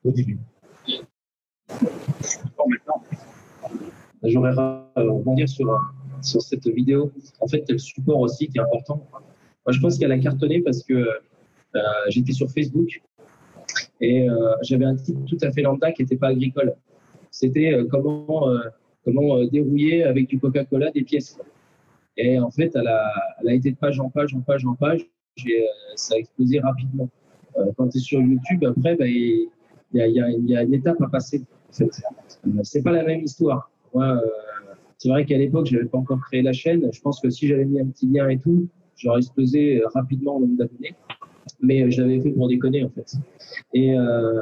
au début. J'aurais à rebondir sur, euh, sur cette vidéo. En fait, le support aussi qui est important. Moi, je pense qu'elle a cartonné parce que euh, j'étais sur Facebook et euh, j'avais un titre tout à fait lambda qui n'était pas agricole. C'était euh, comment, euh, comment euh, dérouiller avec du Coca-Cola des pièces. Et en fait, elle a, elle a été de page en page, en page, en page. Euh, ça a explosé rapidement. Euh, quand tu es sur YouTube, après, bah, il y, y, y a une étape à passer. C'est pas la même histoire. Moi, euh, c'est vrai qu'à l'époque, j'avais pas encore créé la chaîne. Je pense que si j'avais mis un petit lien et tout, j'aurais explosé euh, rapidement le nombre d'abonnés. Mais euh, je l'avais fait pour déconner, en fait. Et, euh,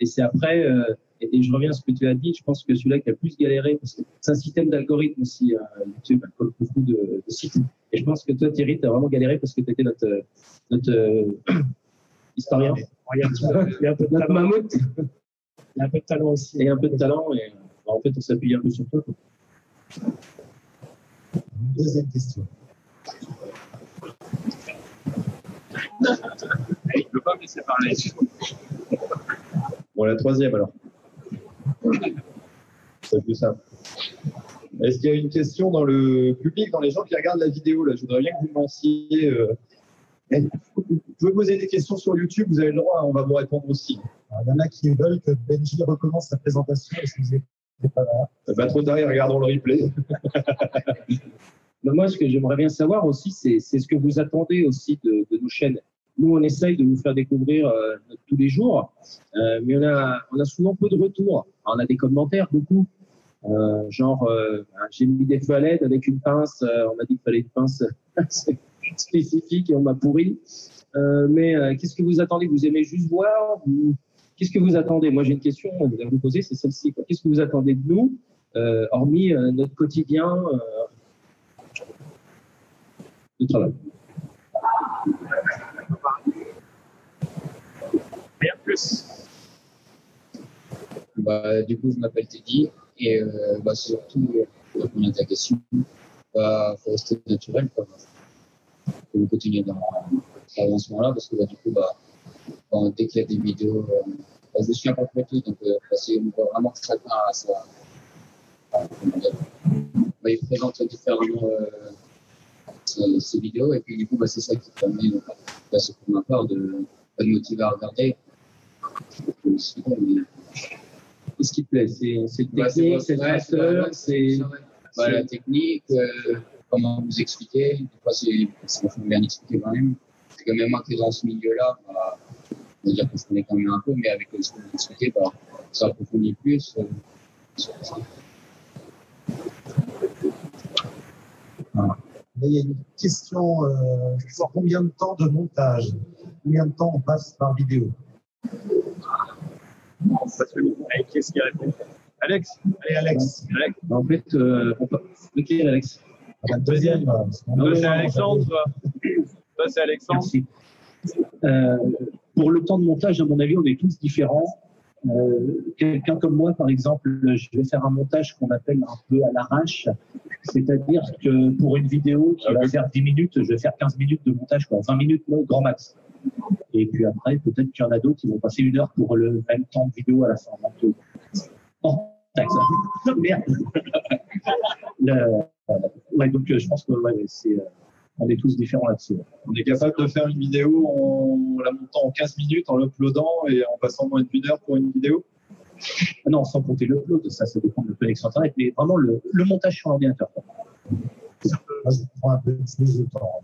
et c'est après, euh, et, et je reviens à ce que tu as dit, je pense que celui-là qui a le plus galéré, parce que c'est un système d'algorithme aussi, euh, YouTube, comme beaucoup de, de sites. Et je pense que toi, Thierry, tu as vraiment galéré parce que tu étais notre, notre [CLEARS THROAT] historien, peu- il y a un peu de notre mammouth, il y a un peu de talent aussi. et un peu de talent. Et bah, en fait, on s'appuie un peu sur toi. Deuxième question. Il ne peut pas me laisser parler. Bon, la troisième alors. C'est plus simple. Est-ce qu'il y a une question dans le public, dans les gens qui regardent la vidéo là? Je voudrais bien que vous me lanciez. euh, [LAUGHS] Vous pouvez poser des questions sur YouTube, vous avez le droit, on va vous répondre aussi. Il y en a qui veulent que Benji recommence sa présentation. Est-ce que vous n'êtes pas là Pas trop tard, regardons le replay. [LAUGHS] Moi, ce que j'aimerais bien savoir aussi, c'est ce que vous attendez aussi de, de nos chaînes. Nous, on essaye de vous faire découvrir euh, tous les jours, euh, mais on a, on a souvent peu de retours. On a des commentaires, beaucoup, Euh, genre, euh, ben, j'ai mis des feux à LED avec une pince. euh, on m'a dit qu'il fallait une pince [LAUGHS] spécifique et on m'a pourri. Euh, mais euh, qu'est-ce que vous attendez? Vous aimez juste voir ou Qu'est-ce que vous attendez? Moi, j'ai une question à vous poser, c'est celle-ci. Qu'est-ce que vous attendez de nous, euh, hormis euh, notre quotidien euh, de travail? Rien plus. Bah, du coup, je m'appelle Teddy et bah, surtout pour répondre à ta question, bah, faut rester naturel. Quoi. Faut continuer dans cet avancement-là parce que du coup, bah, quand- dès qu'il y a des vidéos, euh, je suis un peu tout, donc euh, c'est vraiment chacun a sa. euh, comment dire, bah, il présente différemment euh, ses vidéos et puis du coup, bah, c'est ça qui permet, bah, c'est pour ma part, de, de me motiver à regarder. C'est Qu'est-ce qui plaît C'est le technique, c'est le traceur, c'est. La technique, euh, comment vous expliquer. Des fois, c'est bien expliqué quand même. C'est quand même moi qui dans ce milieu-là, bah, on va dire que je connais quand même un peu, mais avec ce que vous expliquez, bah, ça approfondit plus. euh, sur ça. Mais il y a une question euh, sur combien de temps de montage Combien de temps on passe par vidéo? Allez, qu'est-ce qui répond Alex? Allez, Alex. Alex? En fait, euh, on peut... lequel, Alex La deuxième. euh, parce qu'on- Toi, c'est Alexandre. Toi, c'est Alexandre. Merci. Euh, pour le temps de montage, à mon avis, on est tous différents. Euh, Quelqu'un comme moi, par exemple, je vais faire un montage qu'on appelle un peu à l'arrache. C'est-à-dire que pour une vidéo qui va faire 10 minutes, je vais faire 15 minutes de montage, quoi, 20 minutes grand max. Et puis après, peut-être qu'il y en a d'autres qui vont passer une heure pour le même temps de vidéo à la fin. Euh, oh, taxe. [LAUGHS] Merde. [LAUGHS] Le- euh, ouais, donc je pense que ouais, c'est, on est tous différents là-dessus. On est capable de faire une vidéo en la montant en 15 minutes, en l'uploadant et en passant moins d'une heure pour une vidéo? Non, sans compter le upload, ça, ça dépend de la connexion Internet, mais vraiment le, le montage sur l'ordinateur. Moi, je prends un peu plus de temps.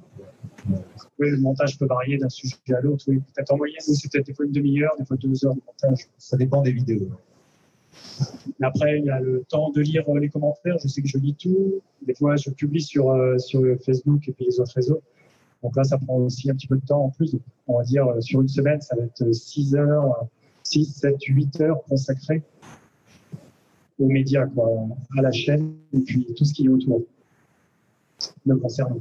Oui, le montage peut varier d'un sujet à l'autre. Oui, peut-être en moyenne, c'est peut-être des fois une demi-heure, des fois deux heures de montage. Ça dépend des vidéos. Après, il y a le temps de lire euh, les commentaires. Je sais que je lis tout. Des fois, je publie sur, euh, sur Facebook et puis les autres réseaux. Donc là, ça prend aussi un petit peu de temps en plus. On va dire, euh, sur une semaine, ça va être 6 heures, euh, 6, 7, 8 heures consacrées aux médias, à la chaîne et puis tout ce qui est autour me concerne.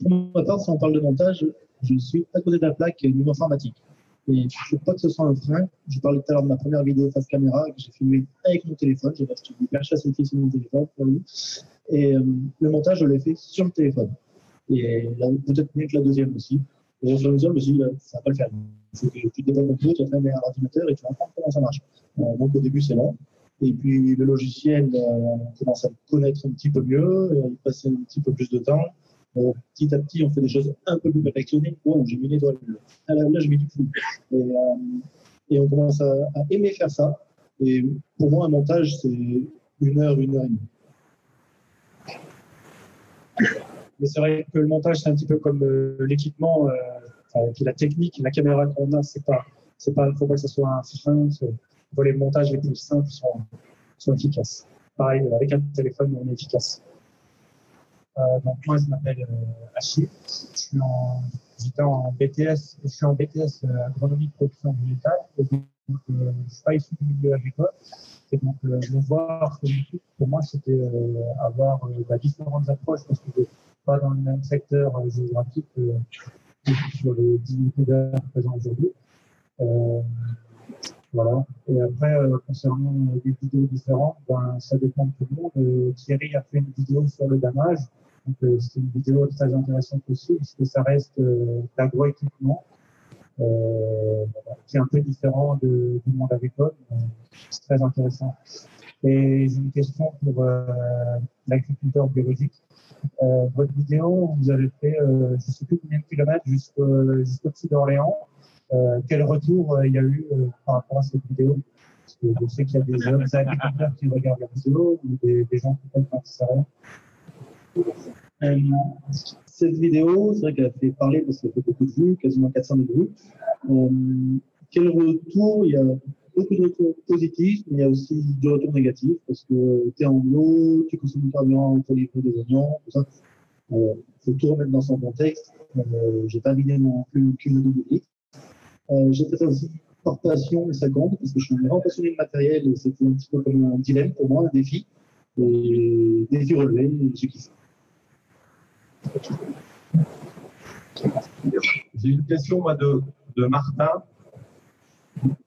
Pour ma part, si on parle de montage, je suis à côté de la plaque niveau informatique. Et je ne crois que ce soit un frein. Je parlais tout à l'heure de ma première vidéo face caméra que j'ai filmée avec mon téléphone. J'ai acheté une perche à selfie sur mon téléphone pour lui. Et euh, le montage, je l'ai fait sur le téléphone. Et peut-être mieux que la deuxième aussi. Et au fur et je me suis dit, euh, ça va pas le faire. Il faut que tu développes un peu, tu vas faire un ordinateur et tu vas apprendre comment ça marche. Euh, donc au début, c'est long. Et puis le logiciel, euh, on commence à le connaître un petit peu mieux, y passer un petit peu plus de temps. Euh, petit à petit, on fait des choses un peu plus perfectionnées. Wow, j'ai mis les doigts. Ah, là, là, j'ai mis du flou. Et, euh, et on commence à, aimer faire ça. Et pour moi, un montage, c'est une heure, une heure et demie. Mais c'est vrai que le montage, c'est un petit peu comme euh, l'équipement, la technique, la caméra qu'on a, c'est pas, c'est pas, faut pas que ce soit un frein. les montages les plus simples sont, sont efficaces. Pareil, avec un téléphone, on est efficace. Euh, donc moi, je m'appelle euh, Achille. Je suis en, j'étais en BTS, je suis en BTS euh, agronomie production végétale. Et donc, je suis pas issu du milieu agricole. Et donc, euh, le voir pour moi, c'était avoir bah, différentes approches parce que je pas dans le même secteur géographique que sur les 10 d'heures présents aujourd'hui. Voilà. Et après, concernant des vidéos différentes, ben, ça dépend de tout le monde. Thierry a fait une vidéo sur le damage. Donc, euh, c'est une vidéo très intéressante aussi, parce que ça reste euh, l'agroéquipement, euh, voilà, qui est un peu différent de- du monde agricole. C'est très intéressant. Et j'ai une question pour euh, l'agriculteur biologique. Euh, votre vidéo, vous avez fait, euh, je ne sais plus combien de kilomètres jusqu'au- jusqu'au-dessus d'Orléans. Euh, quel retour euh, il y a eu euh, par rapport à cette vidéo? Parce que je sais qu'il y a des jeunes [LAUGHS] agriculteurs qui regardent la vidéo ou des, des gens qui savent rien. Euh, cette vidéo, c'est vrai qu'elle a fait parler parce qu'elle fait beaucoup de vues, quasiment 400 000 vues. Euh, quel retour? Il y a beaucoup de retours positifs, mais il y a aussi du retour négatif parce que tu es en bio, tu consommes du carburant pour livrer des oignons, tout ça. Il euh, faut tout remettre dans son contexte. J'ai pas vidé non plus qu'une euh, J'ai fait ça aussi par passion et ça compte parce que je suis grand passionné de matériel et c'était un petit peu comme un dilemme pour moi, un défi. Et défi relevé, j'ai kiffé. J'ai une question moi, de, de Martin.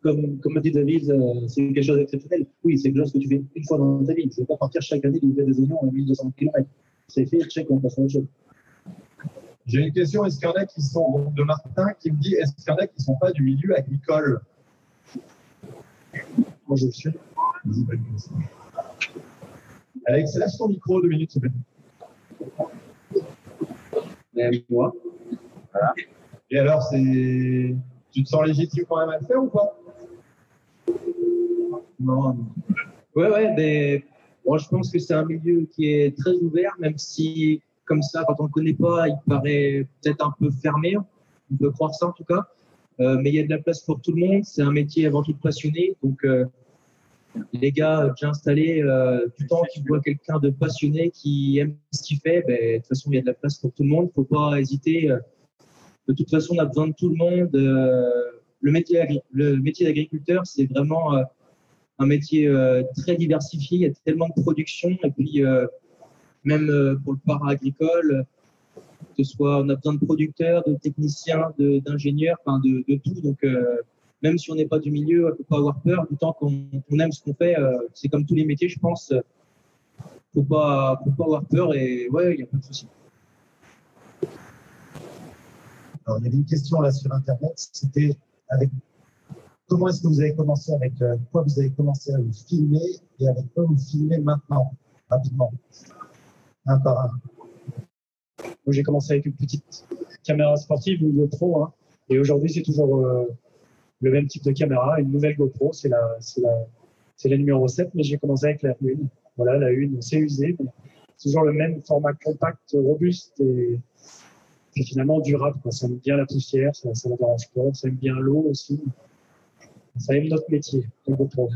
Comme, comme dit David, euh, c'est quelque chose d'exceptionnel. Oui, c'est quelque chose que tu fais une fois dans ta vie. Tu ne vas pas partir chaque année livrer des oignons à 1200 km. C'est fait, check, on passe à autre chose. J'ai une question, est-ce qu'il y en a qui sont, de Martin, qui me dit, est-ce qu'il y en a qui ne sont pas du milieu agricole? Moi, je le suis. Alex, lâche ton micro deux minutes, s'il te plaît. Même moi. Voilà. Et alors, c'est, tu te sens légitime quand même à le faire ou pas? Non. Ouais, ouais, mais moi, je pense que c'est un milieu qui est très ouvert, même si, comme ça, quand on ne le connaît pas, il paraît peut-être un peu fermé. On peut croire ça en tout cas. Euh, mais il y a de la place pour tout le monde. C'est un métier avant tout passionné. Donc, euh, les gars déjà installés, euh, du temps qu'ils voient quelqu'un de passionné qui aime ce qu'il fait, ben, de toute façon, il y a de la place pour tout le monde. Il ne faut pas hésiter. De toute façon, on a besoin de tout le monde. le métier, le métier d'agriculteur, c'est vraiment un métier euh, très diversifié, il y a tellement de production, et puis euh, même euh, pour le para-agricole, que ce soit, on a besoin de producteurs, de techniciens, d'ingénieurs, enfin de, de, tout. Donc, même si on n'est pas du milieu, il ne faut pas avoir peur. Du temps qu'on aime ce qu'on fait, c'est comme tous les métiers, je pense. Il ne faut pas, faut pas avoir peur et ouais, il n'y a pas de souci. Alors, il y avait une question là sur Internet, c'était avec comment est-ce que vous avez commencé avec euh, quoi vous avez commencé à vous filmer et avec quoi vous filmez maintenant, rapidement, un par un J'ai commencé avec une petite caméra sportive, une GoPro, hein, et aujourd'hui c'est toujours euh, le même type de caméra, une nouvelle GoPro, c'est la, c'est la, c'est la numéro 7, mais j'ai commencé avec la 1. Voilà, la 1, c'est usé, mais c'est toujours le même format compact, robuste et, finalement durable. Ça aime bien la poussière, ça, ça ne dérange pas, ça aime bien l'eau aussi ça aime notre métier de GoPro.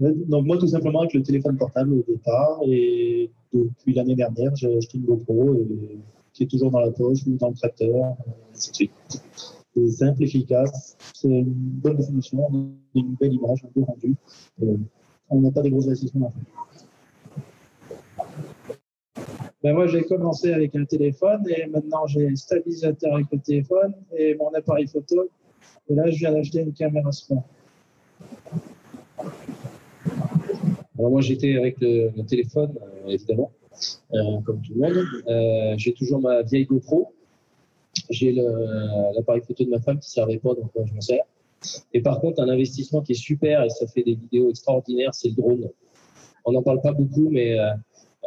Donc moi tout simplement avec le téléphone portable au départ et depuis l'année dernière j'ai acheté une GoPro et, qui toujours dans la poche ou dans le tracteur, ainsi de suite. C'est simple, efficace, c'est une bonne définition, une belle image, un peu rendue. on n'a pas des gros investissements ben moi, j'ai commencé avec un téléphone et maintenant j'ai un stabilisateur avec le téléphone et mon appareil photo. Et là, je viens d'acheter une caméra sport. Alors moi, j'étais avec le, téléphone, euh, évidemment, euh, comme tout le monde. Euh, j'ai toujours ma vieille GoPro. J'ai l'appareil photo de ma femme qui ne servait pas, donc je m'en sers. Et par contre, un investissement qui est super et ça fait des vidéos extraordinaires, c'est le drone. On n'en parle pas beaucoup, mais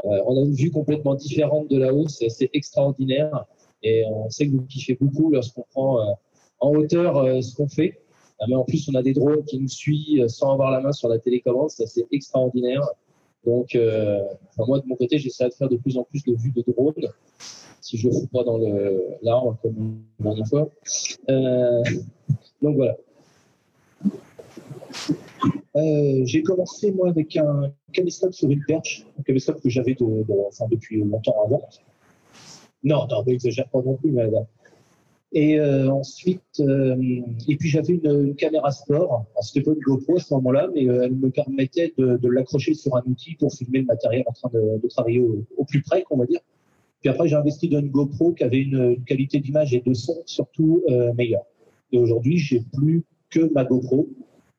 euh, on a une vue complètement différente de là-haut, c'est assez extraordinaire. Et on sait que vous kiffez beaucoup lorsqu'on prend euh, en hauteur euh, ce qu'on fait. Mais en plus, on a des drones qui nous suivent sans avoir la main sur la télécommande, c'est assez extraordinaire. Donc, moi, de mon côté, j'essaie de faire de plus en plus de vues de drone, si je ne fous pas dans l'arbre comme la dernière fois. donc voilà. Euh, j'ai commencé moi avec un caméscope sur une perche, un caméscope que j'avais depuis longtemps avant. Non, non, n'exagère pas non plus, mais et euh, ensuite, euh, et puis j'avais une, caméra sport. C'était pas une GoPro à ce moment-là, mais elle me permettait de, de l'accrocher sur un outil pour filmer le matériel en train de, de travailler au, plus près, qu'on va dire. Puis après, j'ai investi dans une GoPro qui avait une, une qualité d'image et de son surtout meilleure. Et aujourd'hui, j'ai plus que ma GoPro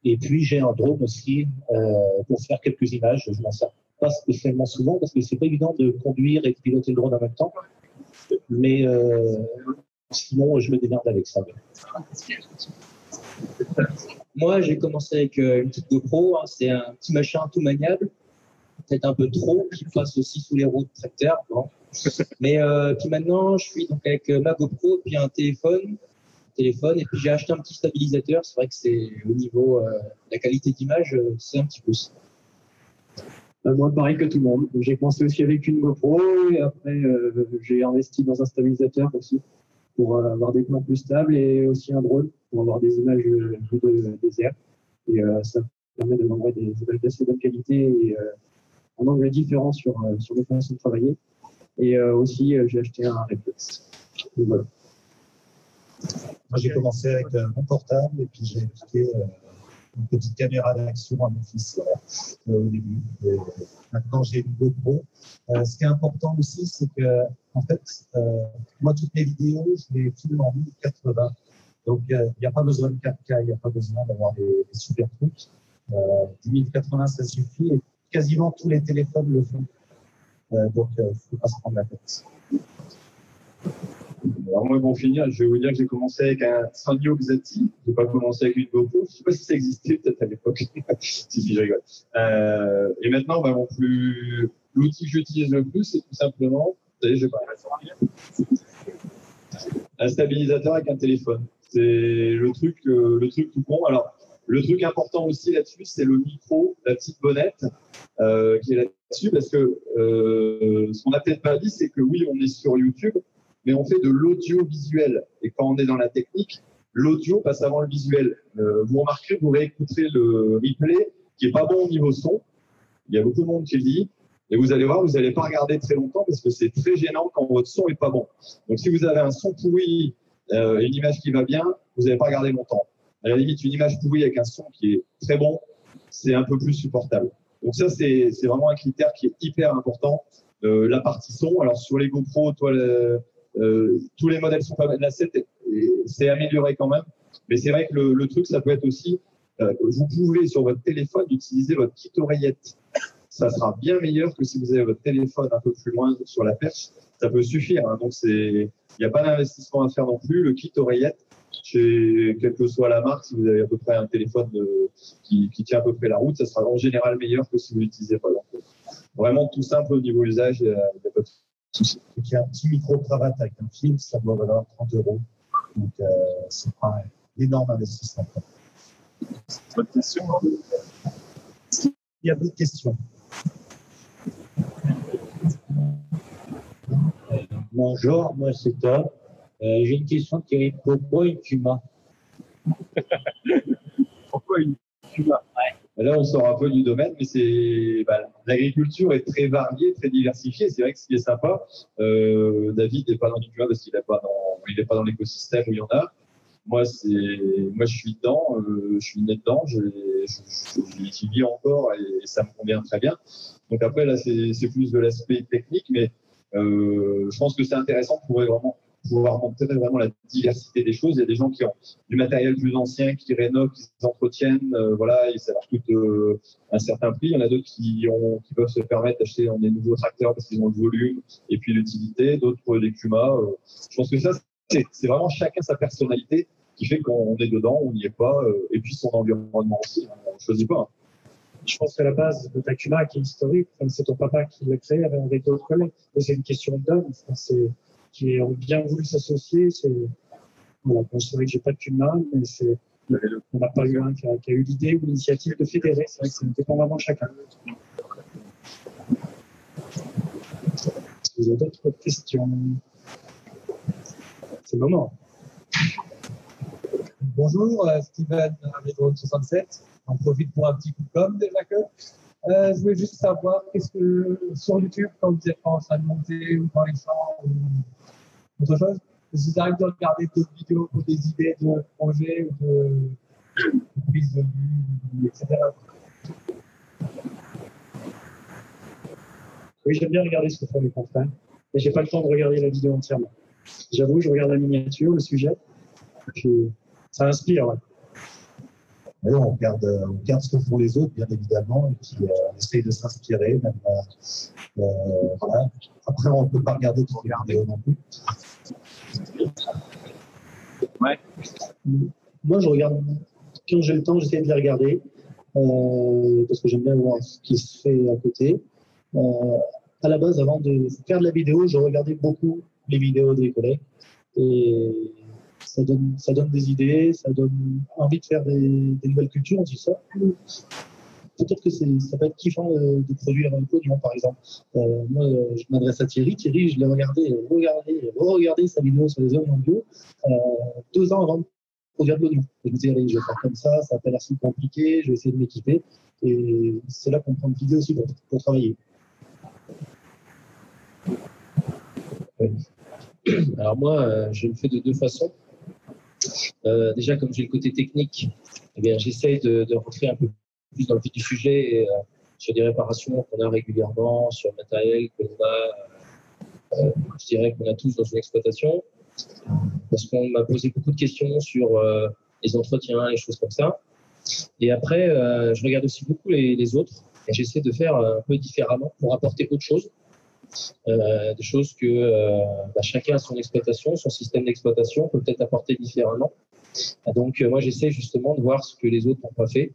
et puis j'ai un drone aussi euh, pour faire quelques images. Je m'en sers pas spécialement souvent parce que c'est pas évident de conduire et de piloter le drone en même temps. Mais euh, sinon, je me démerde avec ça. Moi, j'ai commencé avec euh, une petite GoPro. Hein, c'est un petit machin tout maniable, peut-être un peu trop, qui passe aussi sous les roues de tracteur. Mais euh, puis maintenant, je suis donc avec euh, ma GoPro puis un téléphone téléphone. Et puis j'ai acheté un petit stabilisateur. C'est vrai que c'est au niveau de la qualité d'image, c'est un petit plus. Moi, pareil que tout le monde. J'ai commencé aussi avec une GoPro et après j'ai investi dans un stabilisateur aussi. Pour euh, avoir des plans plus stables et aussi un drone pour avoir des images euh, de désert. Et euh, ça permet de d'avoir des images d'assez bonne qualité et un angle différent sur, sur les façons de travailler. Et aussi, j'ai acheté un réflexe. Voilà. Moi, j'ai commencé avec mon portable et puis j'ai acheté une petite caméra d'action à mon fils au début. Maintenant, j'ai une GoPro. Ce qui est important aussi, c'est que, en fait, euh, moi, toutes mes vidéos, je les filme en 1080. Donc, euh, il n'y a pas besoin de 4K, il n'y a pas besoin d'avoir des, super trucs. Euh, 1080, ça suffit. Et quasiment tous les téléphones le font. Euh, donc, il ne faut pas se prendre la tête. Alors moi, pour finir, je vais vous dire que j'ai commencé avec un Sanyo Xati. Je n'ai pas commencé avec une GoPro. Je ne sais pas si ça existait peut-être à l'époque. [LAUGHS] si, je rigole. Euh, et maintenant, bah, plus, l'outil que j'utilise le plus, c'est tout simplement, vais pas un stabilisateur avec un téléphone. C'est le truc, euh, le truc tout con. Alors, le truc important aussi là-dessus, c'est le micro, la petite bonnette euh, qui est là-dessus, parce que euh, ce qu'on n'a peut-être pas dit, c'est que oui, on est sur YouTube, mais on fait de l'audiovisuel. Et quand on est dans la technique, l'audio passe avant le visuel. Vous remarquerez, vous réécouterez le replay qui est pas bon au niveau son. Il y a beaucoup de monde qui le dit. Et vous allez voir, vous n'allez pas regarder très longtemps parce que c'est très gênant quand votre son est pas bon. Donc si vous avez un son pourri euh, une image qui va bien, vous n'allez pas regarder longtemps. À la limite, une image pourrie avec un son qui est très bon, c'est un peu plus supportable. Donc ça, c'est vraiment un critère qui est hyper important. Euh, la partie son, alors sur les GoPro, euh, tous les modèles sont pas mal. La 7, est- est- c'est amélioré quand même. Mais c'est vrai que le, le truc, ça peut être aussi, euh, vous pouvez sur votre téléphone utiliser votre kit oreillette. Ça sera bien meilleur que si vous avez votre téléphone un peu plus loin sur la perche. Ça peut suffire. hein. Donc il n'y a pas d'investissement à faire non plus. Le kit oreillette, chez quelle que soit la marque, si vous avez à peu près un téléphone de- qui, qui tient à peu près la route, ça sera en général meilleur que si vous l'utilisez pas. Donc, vraiment tout simple au niveau usage. Il n'y a, il y a pas de souci. Donc, il y a un petit micro-cravate avec un film, ça doit valoir 30 euros. Donc, euh, c'est pas un énorme investissement. Bonne question. Il y a d'autres questions? Bonjour, moi c'est Tom. Euh, J'ai une question Thierry. Pourquoi une Puma [LAUGHS] Pourquoi une Puma? Là, on sort un peu du domaine, mais c'est bah, l'agriculture est très variée, très diversifiée. C'est vrai que ce qui est sympa, euh, David n'est pas dans l'IQA parce qu'il n'est pas dans, l'écosystème où il y en a. Moi, c'est, moi, je suis dedans, euh, je suis né dedans, je- je- vis encore et ça me convient très bien. Donc après, là, c'est plus de l'aspect technique, mais je pense que c'est intéressant pour vraiment pouvoir montrer vraiment la diversité des choses. Il y a des gens qui ont du matériel plus ancien, qui rénovent, qui s'entretiennent, euh, voilà, et ça leur coûte euh, un certain prix. Il y en a d'autres qui, ont, qui peuvent se permettre d'acheter des nouveaux tracteurs parce qu'ils ont le volume et puis l'utilité, d'autres des Puma. euh. je pense que ça, c'est vraiment chacun sa personnalité qui fait qu'on est dedans, on n'y est pas, euh, et puis son environnement aussi. hein. On ne choisit pas. Je pense que la base de Takuma, qui est historique, c'est ton papa qui l'a créé avec d'autres collègues. Et c'est une question d'hommes, enfin, c'est- qui ont bien voulu s'associer. C'est voilà, bon, vrai que j'ai pas de Puma, mais on n'a pas eu un qui a, eu l'idée ou l'initiative de fédérer. C'est vrai que c'est dépendamment de chacun. Vous avez d'autres questions? C'est le moment. Bonjour, euh, Steven Redrone 67. On profite pour un petit coup de com déjà que. Euh, je voulais juste savoir, qu'est-ce que sur YouTube, quand vous êtes en train de monter ou dans les champs ou autre chose, que vous arrivez de regarder d'autres vidéos pour des idées de projets ou de, de prise de vue, etc. Oui, j'aime bien regarder ce que font mes confrères, mais j'ai pas le temps de regarder la vidéo entièrement. J'avoue, je regarde la miniature, le sujet, ça inspire. ouais. On regarde, on regarde ce que font les autres, bien évidemment, et puis euh, on essaye de s'inspirer. euh, euh, voilà. Après, on ne peut pas regarder les vidéos non plus. Ouais. Moi, je regarde, quand j'ai le temps, j'essaie de les regarder, euh, parce que j'aime bien voir ce qui se fait à côté. Euh, à la base, avant de faire de la vidéo, je regardais beaucoup les vidéos des collègues. Et ça donne, des idées, ça donne envie de faire des, nouvelles cultures, on dit ça. peut-être que ça peut être kiffant de, produire un Clodion, par exemple. Euh, moi, euh, je m'adresse à Thierry. Thierry, je l'ai regardé, regardé, regardé sa vidéo sur les zones mondiaux euh, deux ans avant de produire de l'oignon. Je me disais, allez, je vais faire comme ça, ça n'a pas l'air si compliqué, je vais essayer de m'équiper. Et c'est là qu'on prend une vidéo aussi pour, travailler. Alors moi, je le fais de deux façons. Euh, déjà, comme j'ai le côté technique, eh bien, j'essaye de, rentrer un peu plus dans le vif du sujet et, euh, sur des réparations qu'on a régulièrement, sur le matériel que l'on a, euh, je dirais qu'on a tous dans une exploitation, parce qu'on m'a posé beaucoup de questions sur les entretiens, les choses comme ça. Et après, je regarde aussi beaucoup les, les autres et j'essaie de faire un peu différemment pour apporter autre chose. Euh, des choses que euh, bah, chacun a son exploitation, son système d'exploitation peut peut-être apporter différemment. Donc euh, moi j'essaie justement de voir ce que les autres n'ont pas fait.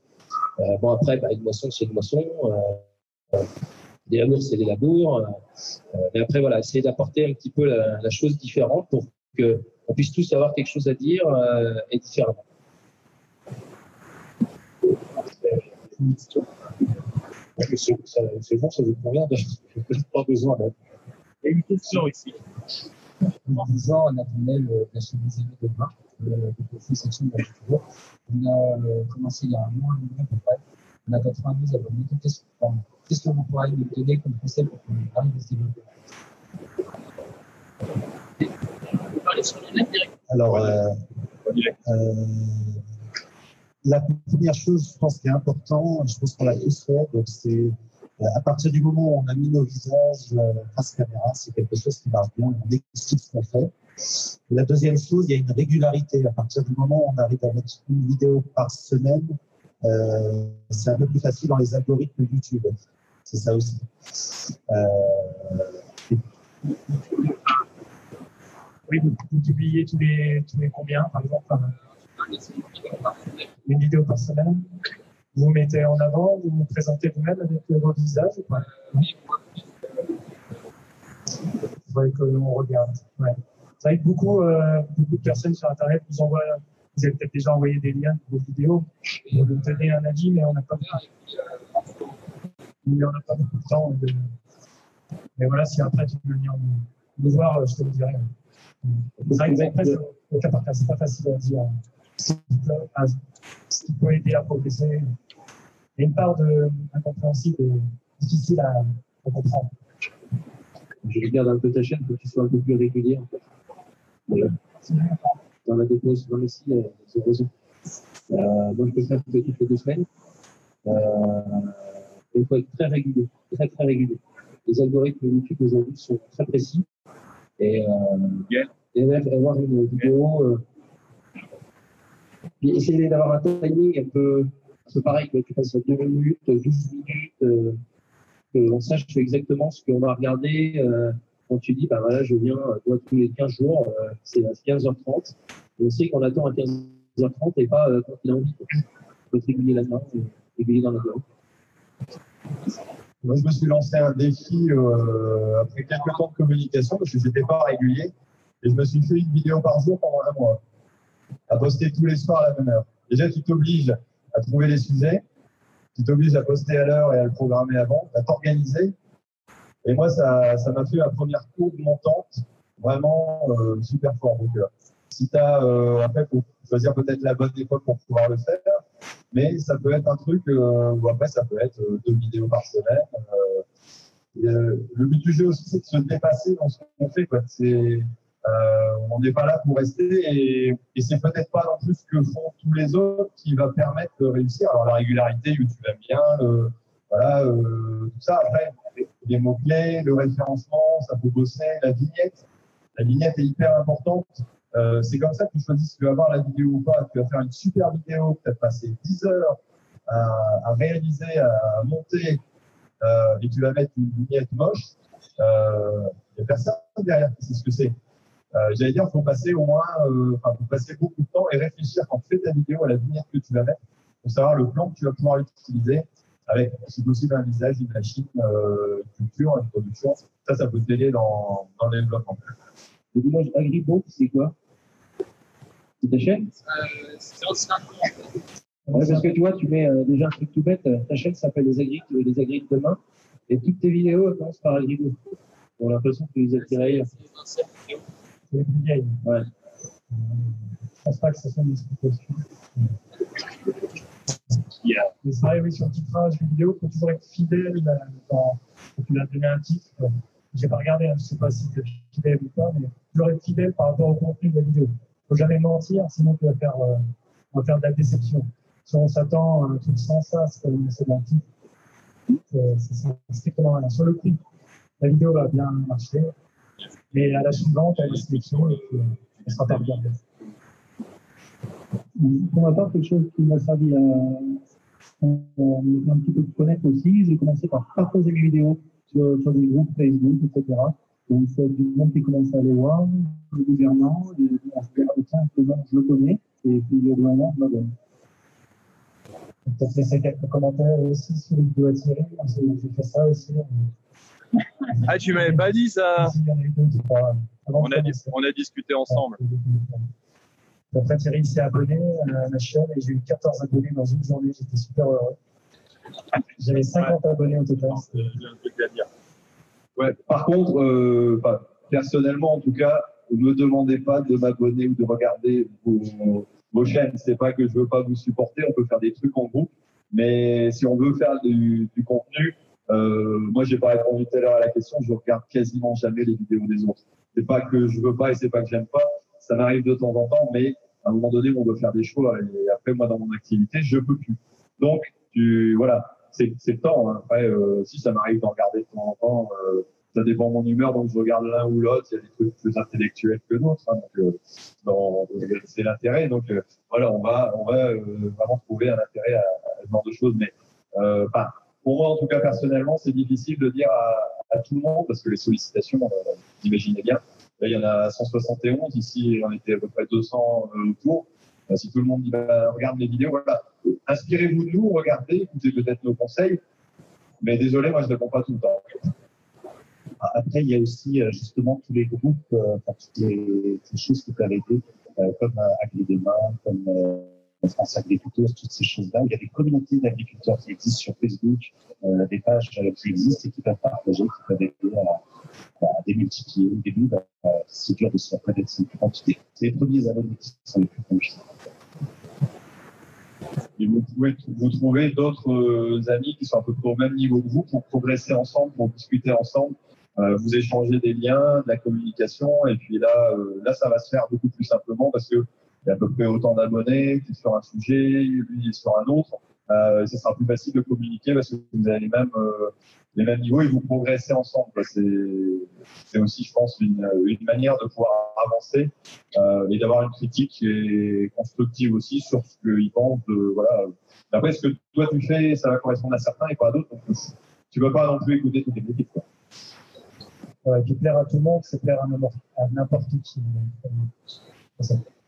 Bon après, bah, une moisson c'est une moisson, des labours c'est des labours, mais après voilà, essayer d'apporter un petit peu la, chose différente pour que on puisse tous avoir quelque chose à dire et différemment. Ouais, mais C'est bon, ça vous convient. de- [LAUGHS] J'ai pas besoin d'aide. Il y a une question ici. En 10 ans, on attendait le, la chemise aimée de demain, le, le section de la culture. On a euh, commencé il y a un mois et demi à peu près. On a 92 abonnés. Qu'est-ce que vous pourriez nous donner comme conseil pour qu'on arrive à se développer Alors, euh, euh, la première chose, je pense, qui est important, je pense qu'on l'a tous fait, c'est euh, à partir du moment où on a mis nos visages euh, face caméra, c'est quelque chose qui marche bien, on explique ce qu'on fait. La deuxième chose, il y a une régularité. À partir du moment où on arrive à mettre une vidéo par semaine, euh, c'est un peu plus facile dans les algorithmes YouTube. C'est ça aussi. Oui, vous, publiez tous les, tous les combien, par exemple euh, Une vidéo par semaine Vous mettez en avant, vous vous présentez vous-même avec euh, vos visages ou pas? Il faudrait que l'on regarde. Ouais. C'est vrai que beaucoup, euh, beaucoup de personnes sur Internet vous envoient, vous avez peut-être déjà envoyé des liens de vos vidéos, vous nous donnez un avis, mais on n'a pas, pas beaucoup de temps. Mais voilà, si après tu veux venir nous, voir, je te le dirai. C'est vrai que c'est pas facile à dire. Ce qui peut- aider à progresser. Il y a une part de incompréhensible et difficile à, à comprendre. Je regarde un peu ta chaîne pour que tu sois un peu plus régulier. En fait. Voilà. Dans la dépose, dans le site, euh, c'est raison. Euh, moi, je peux faire toutes les deux semaines. Euh, il faut être très régulier, très très régulier. Les algorithmes YouTube aujourd'hui sont très précis. Et, euh, et même avoir une vidéo, euh, puis essayer d'avoir un timing un peu, un pareil, que tu passes à 2 minutes, 12 minutes, euh, qu'on sache exactement ce qu'on va regarder. Euh, quand tu dis, bah voilà, je viens euh, toi, tous les 15 jours, c'est à 15h30. Et on sait qu'on attend à 15h30 et pas quand il a envie. faut être régulier là-dedans, et régulier dans la durée. Moi, je me suis lancé un défi après quelques temps de communication parce que j'étais pas régulier et je me suis fait une vidéo par jour pendant un mois, à poster tous les soirs à la même heure. Déjà, tu t'obliges à trouver les sujets, tu t'obliges à poster à l'heure et à le programmer avant, à t'organiser. Et moi, ça ça m'a fait ma première courbe montante vraiment euh, super fort. Donc, euh, si tu as, euh, après, faut choisir peut-être la bonne époque pour pouvoir le faire, mais ça peut être un truc euh, où après, ça peut être euh, deux vidéos par semaine. Le but du jeu aussi, c'est de se dépasser dans ce qu'on fait. C'est, on n'est pas là pour rester et, c'est peut-être pas non plus ce que font tous les autres qui va permettre de réussir. Alors la régularité, YouTube aime bien, voilà, euh, tout ça. Après, les mots-clés, le référencement, ça peut bosser, la vignette. La vignette est hyper importante. Euh, c'est comme ça que tu choisis si tu vas voir la vidéo ou pas. Tu vas faire une super vidéo, que tu as passé 10 heures à, réaliser, à monter, euh, et tu vas mettre une vignette moche. Il n'y a personne derrière qui sait ce que c'est. Euh, J'allais dire, il faut passer au moins, euh, enfin, faut passer beaucoup de temps et réfléchir quand tu fais ta vidéo à la vignette que tu vas mettre pour savoir le plan que tu vas pouvoir utiliser avec, si possible, un visage, une machine, euh, une culture, une production. Ça, ça peut t'aider dans, dans le développement. Le village Agribo, c'est quoi? C'est ta chaîne? Euh, c'est aussi un. Ouais, parce que tu vois, tu mets euh, déjà un truc tout bête, ta chaîne s'appelle Les Agric, euh, les Agric demain, et toutes tes vidéos commencent par Agrigo. On a l'impression que tu les as tirées. C'est vieilles. Ouais. Je pense pas que ce soit des explications. Mais c'est pareil, oui, sur le titrage vidéo, il faut toujours être fidèle euh, dans, quand tu vas donner un titre. euh, J'ai pas regardé, hein, je sais pas si tu es fidèle ou pas, mais toujours être fidèle par rapport au contenu de la vidéo. faut jamais mentir, sinon tu vas faire, euh, on va faire de la déception. Si on s'attend à un truc sans ça, c'est comme d'un titre. Euh, c'est strictement rien. Sur le prix, la vidéo va bien marcher, mais à la suivante, elle est sélection et puis, elle sera pas regardée. Pour ma part, quelque chose qui m'a servi à euh, un petit peu de connaître aussi, j'ai commencé par partager mes vidéos sur, sur des groupes Facebook, etc. Donc, c'est du monde qui commence à aller voir, le gouvernant, et on se ah, tiens, nom, je le connais, et puis le gouvernant, je m'abonne. Peut-être laisser quelques commentaires aussi sur les vidéos attirées. J'ai j'ai fait ça aussi. Ah, tu m'avais pas dit ça on a, commencer. on a discuté ensemble. Après, Thierry s'est abonné à ma chaîne et j'ai eu 14 abonnés dans une journée. J'étais super heureux. J'avais 50 abonnés au total. Ouais. Par contre, euh, enfin, personnellement, en tout cas, ne me demandez pas de m'abonner ou de regarder vos, vos chaînes. C'est pas que je veux pas vous supporter. On peut faire des trucs en groupe, mais si on veut faire du, du contenu, euh, moi, j'ai pas répondu tout à l'heure à la question. Je regarde quasiment jamais les vidéos des autres. C'est pas que je veux pas et c'est pas que j'aime pas. Ça m'arrive de temps en temps, mais à un moment donné, on doit faire des choix. Et après, moi, dans mon activité, je peux plus. Donc, tu, voilà, c'est le temps. hein. Après, euh, si ça m'arrive d'en regarder de temps en temps, euh, ça dépend de mon humeur, donc je regarde l'un ou l'autre. Il y a des trucs plus intellectuels que d'autres. hein. donc, euh, c'est l'intérêt. Donc, euh, voilà, on va, on va euh, vraiment trouver un intérêt à, à ce genre de choses. Mais, enfin, pour moi, en tout cas, personnellement, c'est difficile de dire à, tout le monde parce que les sollicitations, euh, vous imaginez bien. Il y en a 171. Ici, on était à peu près 200 euh, autour. Euh, si tout le monde bah, regarde les vidéos, voilà. Inspirez-vous de nous, regardez, écoutez peut-être nos conseils. Mais désolé, moi, je ne réponds pas tout le temps. Après, il y a aussi euh, justement tous les groupes, euh, toutes les, choses qui peuvent aider, euh, comme euh, Agri comme euh, France Agriculture, toutes ces choses-là. Il y a des communautés d'agriculteurs qui existent sur Facebook, euh, des pages euh, qui existent et qui peuvent partager, qui peuvent aider à, démultiplier. Au début, c'est dur de se reconnaître cette quantité. C'est les premiers abonnés qui sont les plus compliqués. Et vous pouvez vous trouver d'autres euh, amis qui sont à peu près au même niveau que vous pour progresser ensemble, pour discuter ensemble, vous échanger des liens, de la communication. Et puis là, là, ça va se faire beaucoup plus simplement parce que il y a à peu près autant d'abonnés, qui sur un sujet, lui sur un autre. Euh, ça sera plus facile de communiquer parce que vous avez les mêmes, euh, les mêmes niveaux et vous progressez ensemble. C'est, aussi, je pense, une, une manière de pouvoir avancer euh, et d'avoir une critique qui constructive aussi sur ce qu'ils pensent. De, voilà. Après, ce que toi tu fais, ça va correspondre à certains et pas à d'autres. Donc, tu ne peux pas non plus écouter toutes les critiques. Ouais, plaire à tout le monde, c'est plaire à n'importe qui.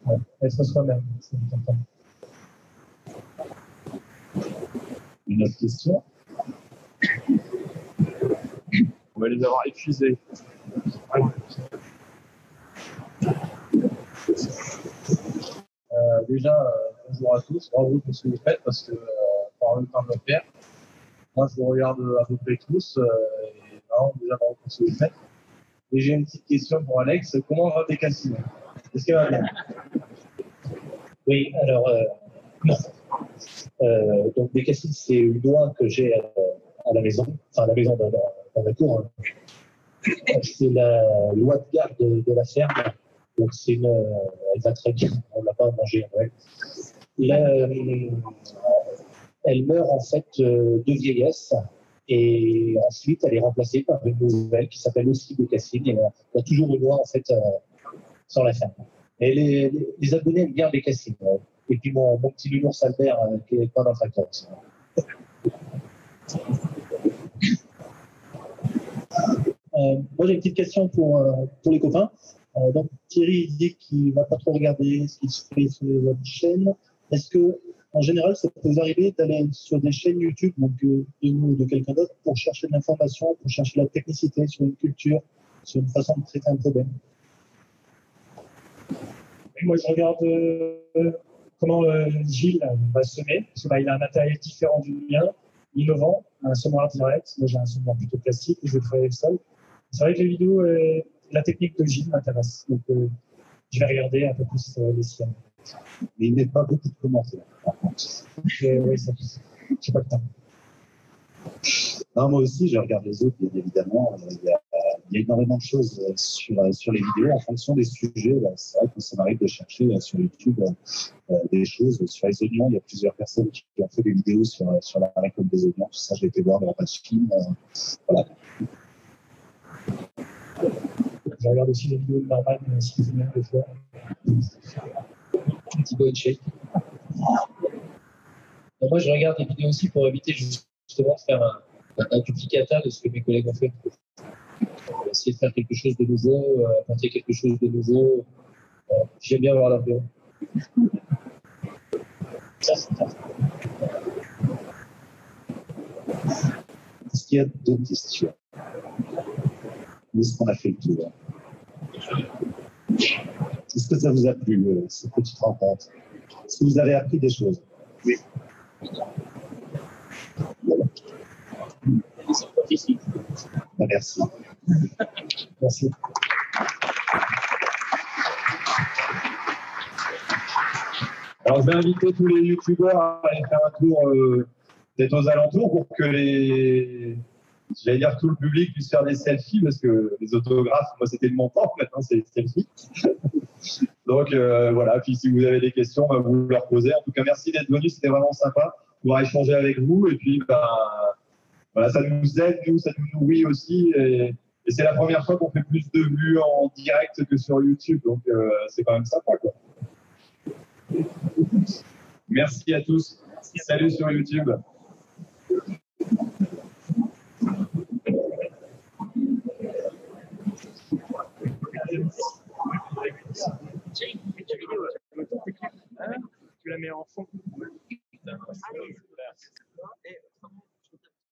Ouais. Être soi-même, c'est important. Une autre question On va les avoir épuisés. Euh, déjà, euh, bonjour à tous, bravo pour ce que vous faites parce que euh, par le temps de le faire. Moi, je vous regarde à peu près tous euh, et vraiment, déjà, bravo pour ce que vous faites. Et j'ai une petite question pour Alex. Comment va Bécassine? Est-ce qu'elle va bien? Oui, alors, euh. Euh, donc, des cassines, c'est une loi que j'ai à, à la maison, enfin, à la maison dans, la- cour. hein. C'est la loi de garde de, la ferme. Donc, c'est une, euh, elle va très bien. On ne l'a pas Noël. Là, euh, elle meurt en fait de vieillesse. Et ensuite, elle est remplacée par une nouvelle qui s'appelle aussi. Et euh, il y a toujours une loi en fait sur la ferme. Et les, les- les abonnés aiment bien Bécassine. euh. Et puis mon, mon petit nounours Albert euh, qui est pas dans tracteur aussi. Euh, moi, j'ai une petite question pour, euh, pour les copains. Euh, donc, Thierry dit qu'il ne va pas trop regarder ce qui se fait sur les autres chaînes. Est-ce que, en général, ça peut vous arriver d'aller sur des chaînes YouTube, donc de nous ou de quelqu'un d'autre, pour chercher de l'information, pour chercher la technicité sur une culture, sur une façon de traiter un problème? Moi, je regarde euh, comment euh, Gilles va semer, parce qu'il bah, a un matériel différent du mien, innovant, un semoir direct. Moi, j'ai un semoir plutôt classique, je vais travailler le sol. C'est vrai que les vidéos, euh, la technique de Gilles m'intéresse. Donc, je vais regarder un peu plus les siennes. Mais il n'est pas beaucoup de commentaires, par contre. oui, ça, j'ai pas le temps. Non, moi aussi, je regarde les autres, bien évidemment. Il y a, il y a énormément de choses sur, sur les vidéos en fonction des sujets. C'est vrai que ça m'arrive de chercher sur YouTube euh, des choses. Sur les oignons, il y a plusieurs personnes qui ont fait des vidéos sur, la récolte des oignons. Tout ça, j'ai été voir dans la film. voilà. Je regarde aussi les vidéos de Marman, si vous des fois. Thibaut Shake. Moi, je regarde les vidéos aussi pour éviter justement de faire un duplicata de ce que mes collègues ont fait. Essayer de faire quelque chose de nouveau, euh, apporter quelque chose de nouveau. Euh, j'aime bien voir leur bureau. [LAUGHS] Est-ce qu'il y a d'autres questions? Est-ce qu'on a fait le tour? Est-ce que ça vous a plu, cette petite rencontre? Est-ce que vous avez appris des choses? Oui. Ben, merci. Merci. Alors, je vais inviter tous les youtubeurs à aller faire un tour euh, peut-être aux alentours pour que les, j'allais dire tout le public puisse faire des selfies parce que les autographes, moi c'était de mon temps, maintenant c'est des selfies. [LAUGHS] Donc euh, voilà, puis si vous avez des questions, bah, vous leur posez. En tout cas, merci d'être venu, c'était vraiment sympa de pouvoir échanger avec vous. Et puis, bah, voilà, ça nous aide, nous, ça nous nourrit aussi. Et, et c'est la première fois qu'on fait plus de vues en direct que sur YouTube. Donc, euh, c'est quand même sympa. Merci à tous. Salut sur YouTube. Tu la mets en fond.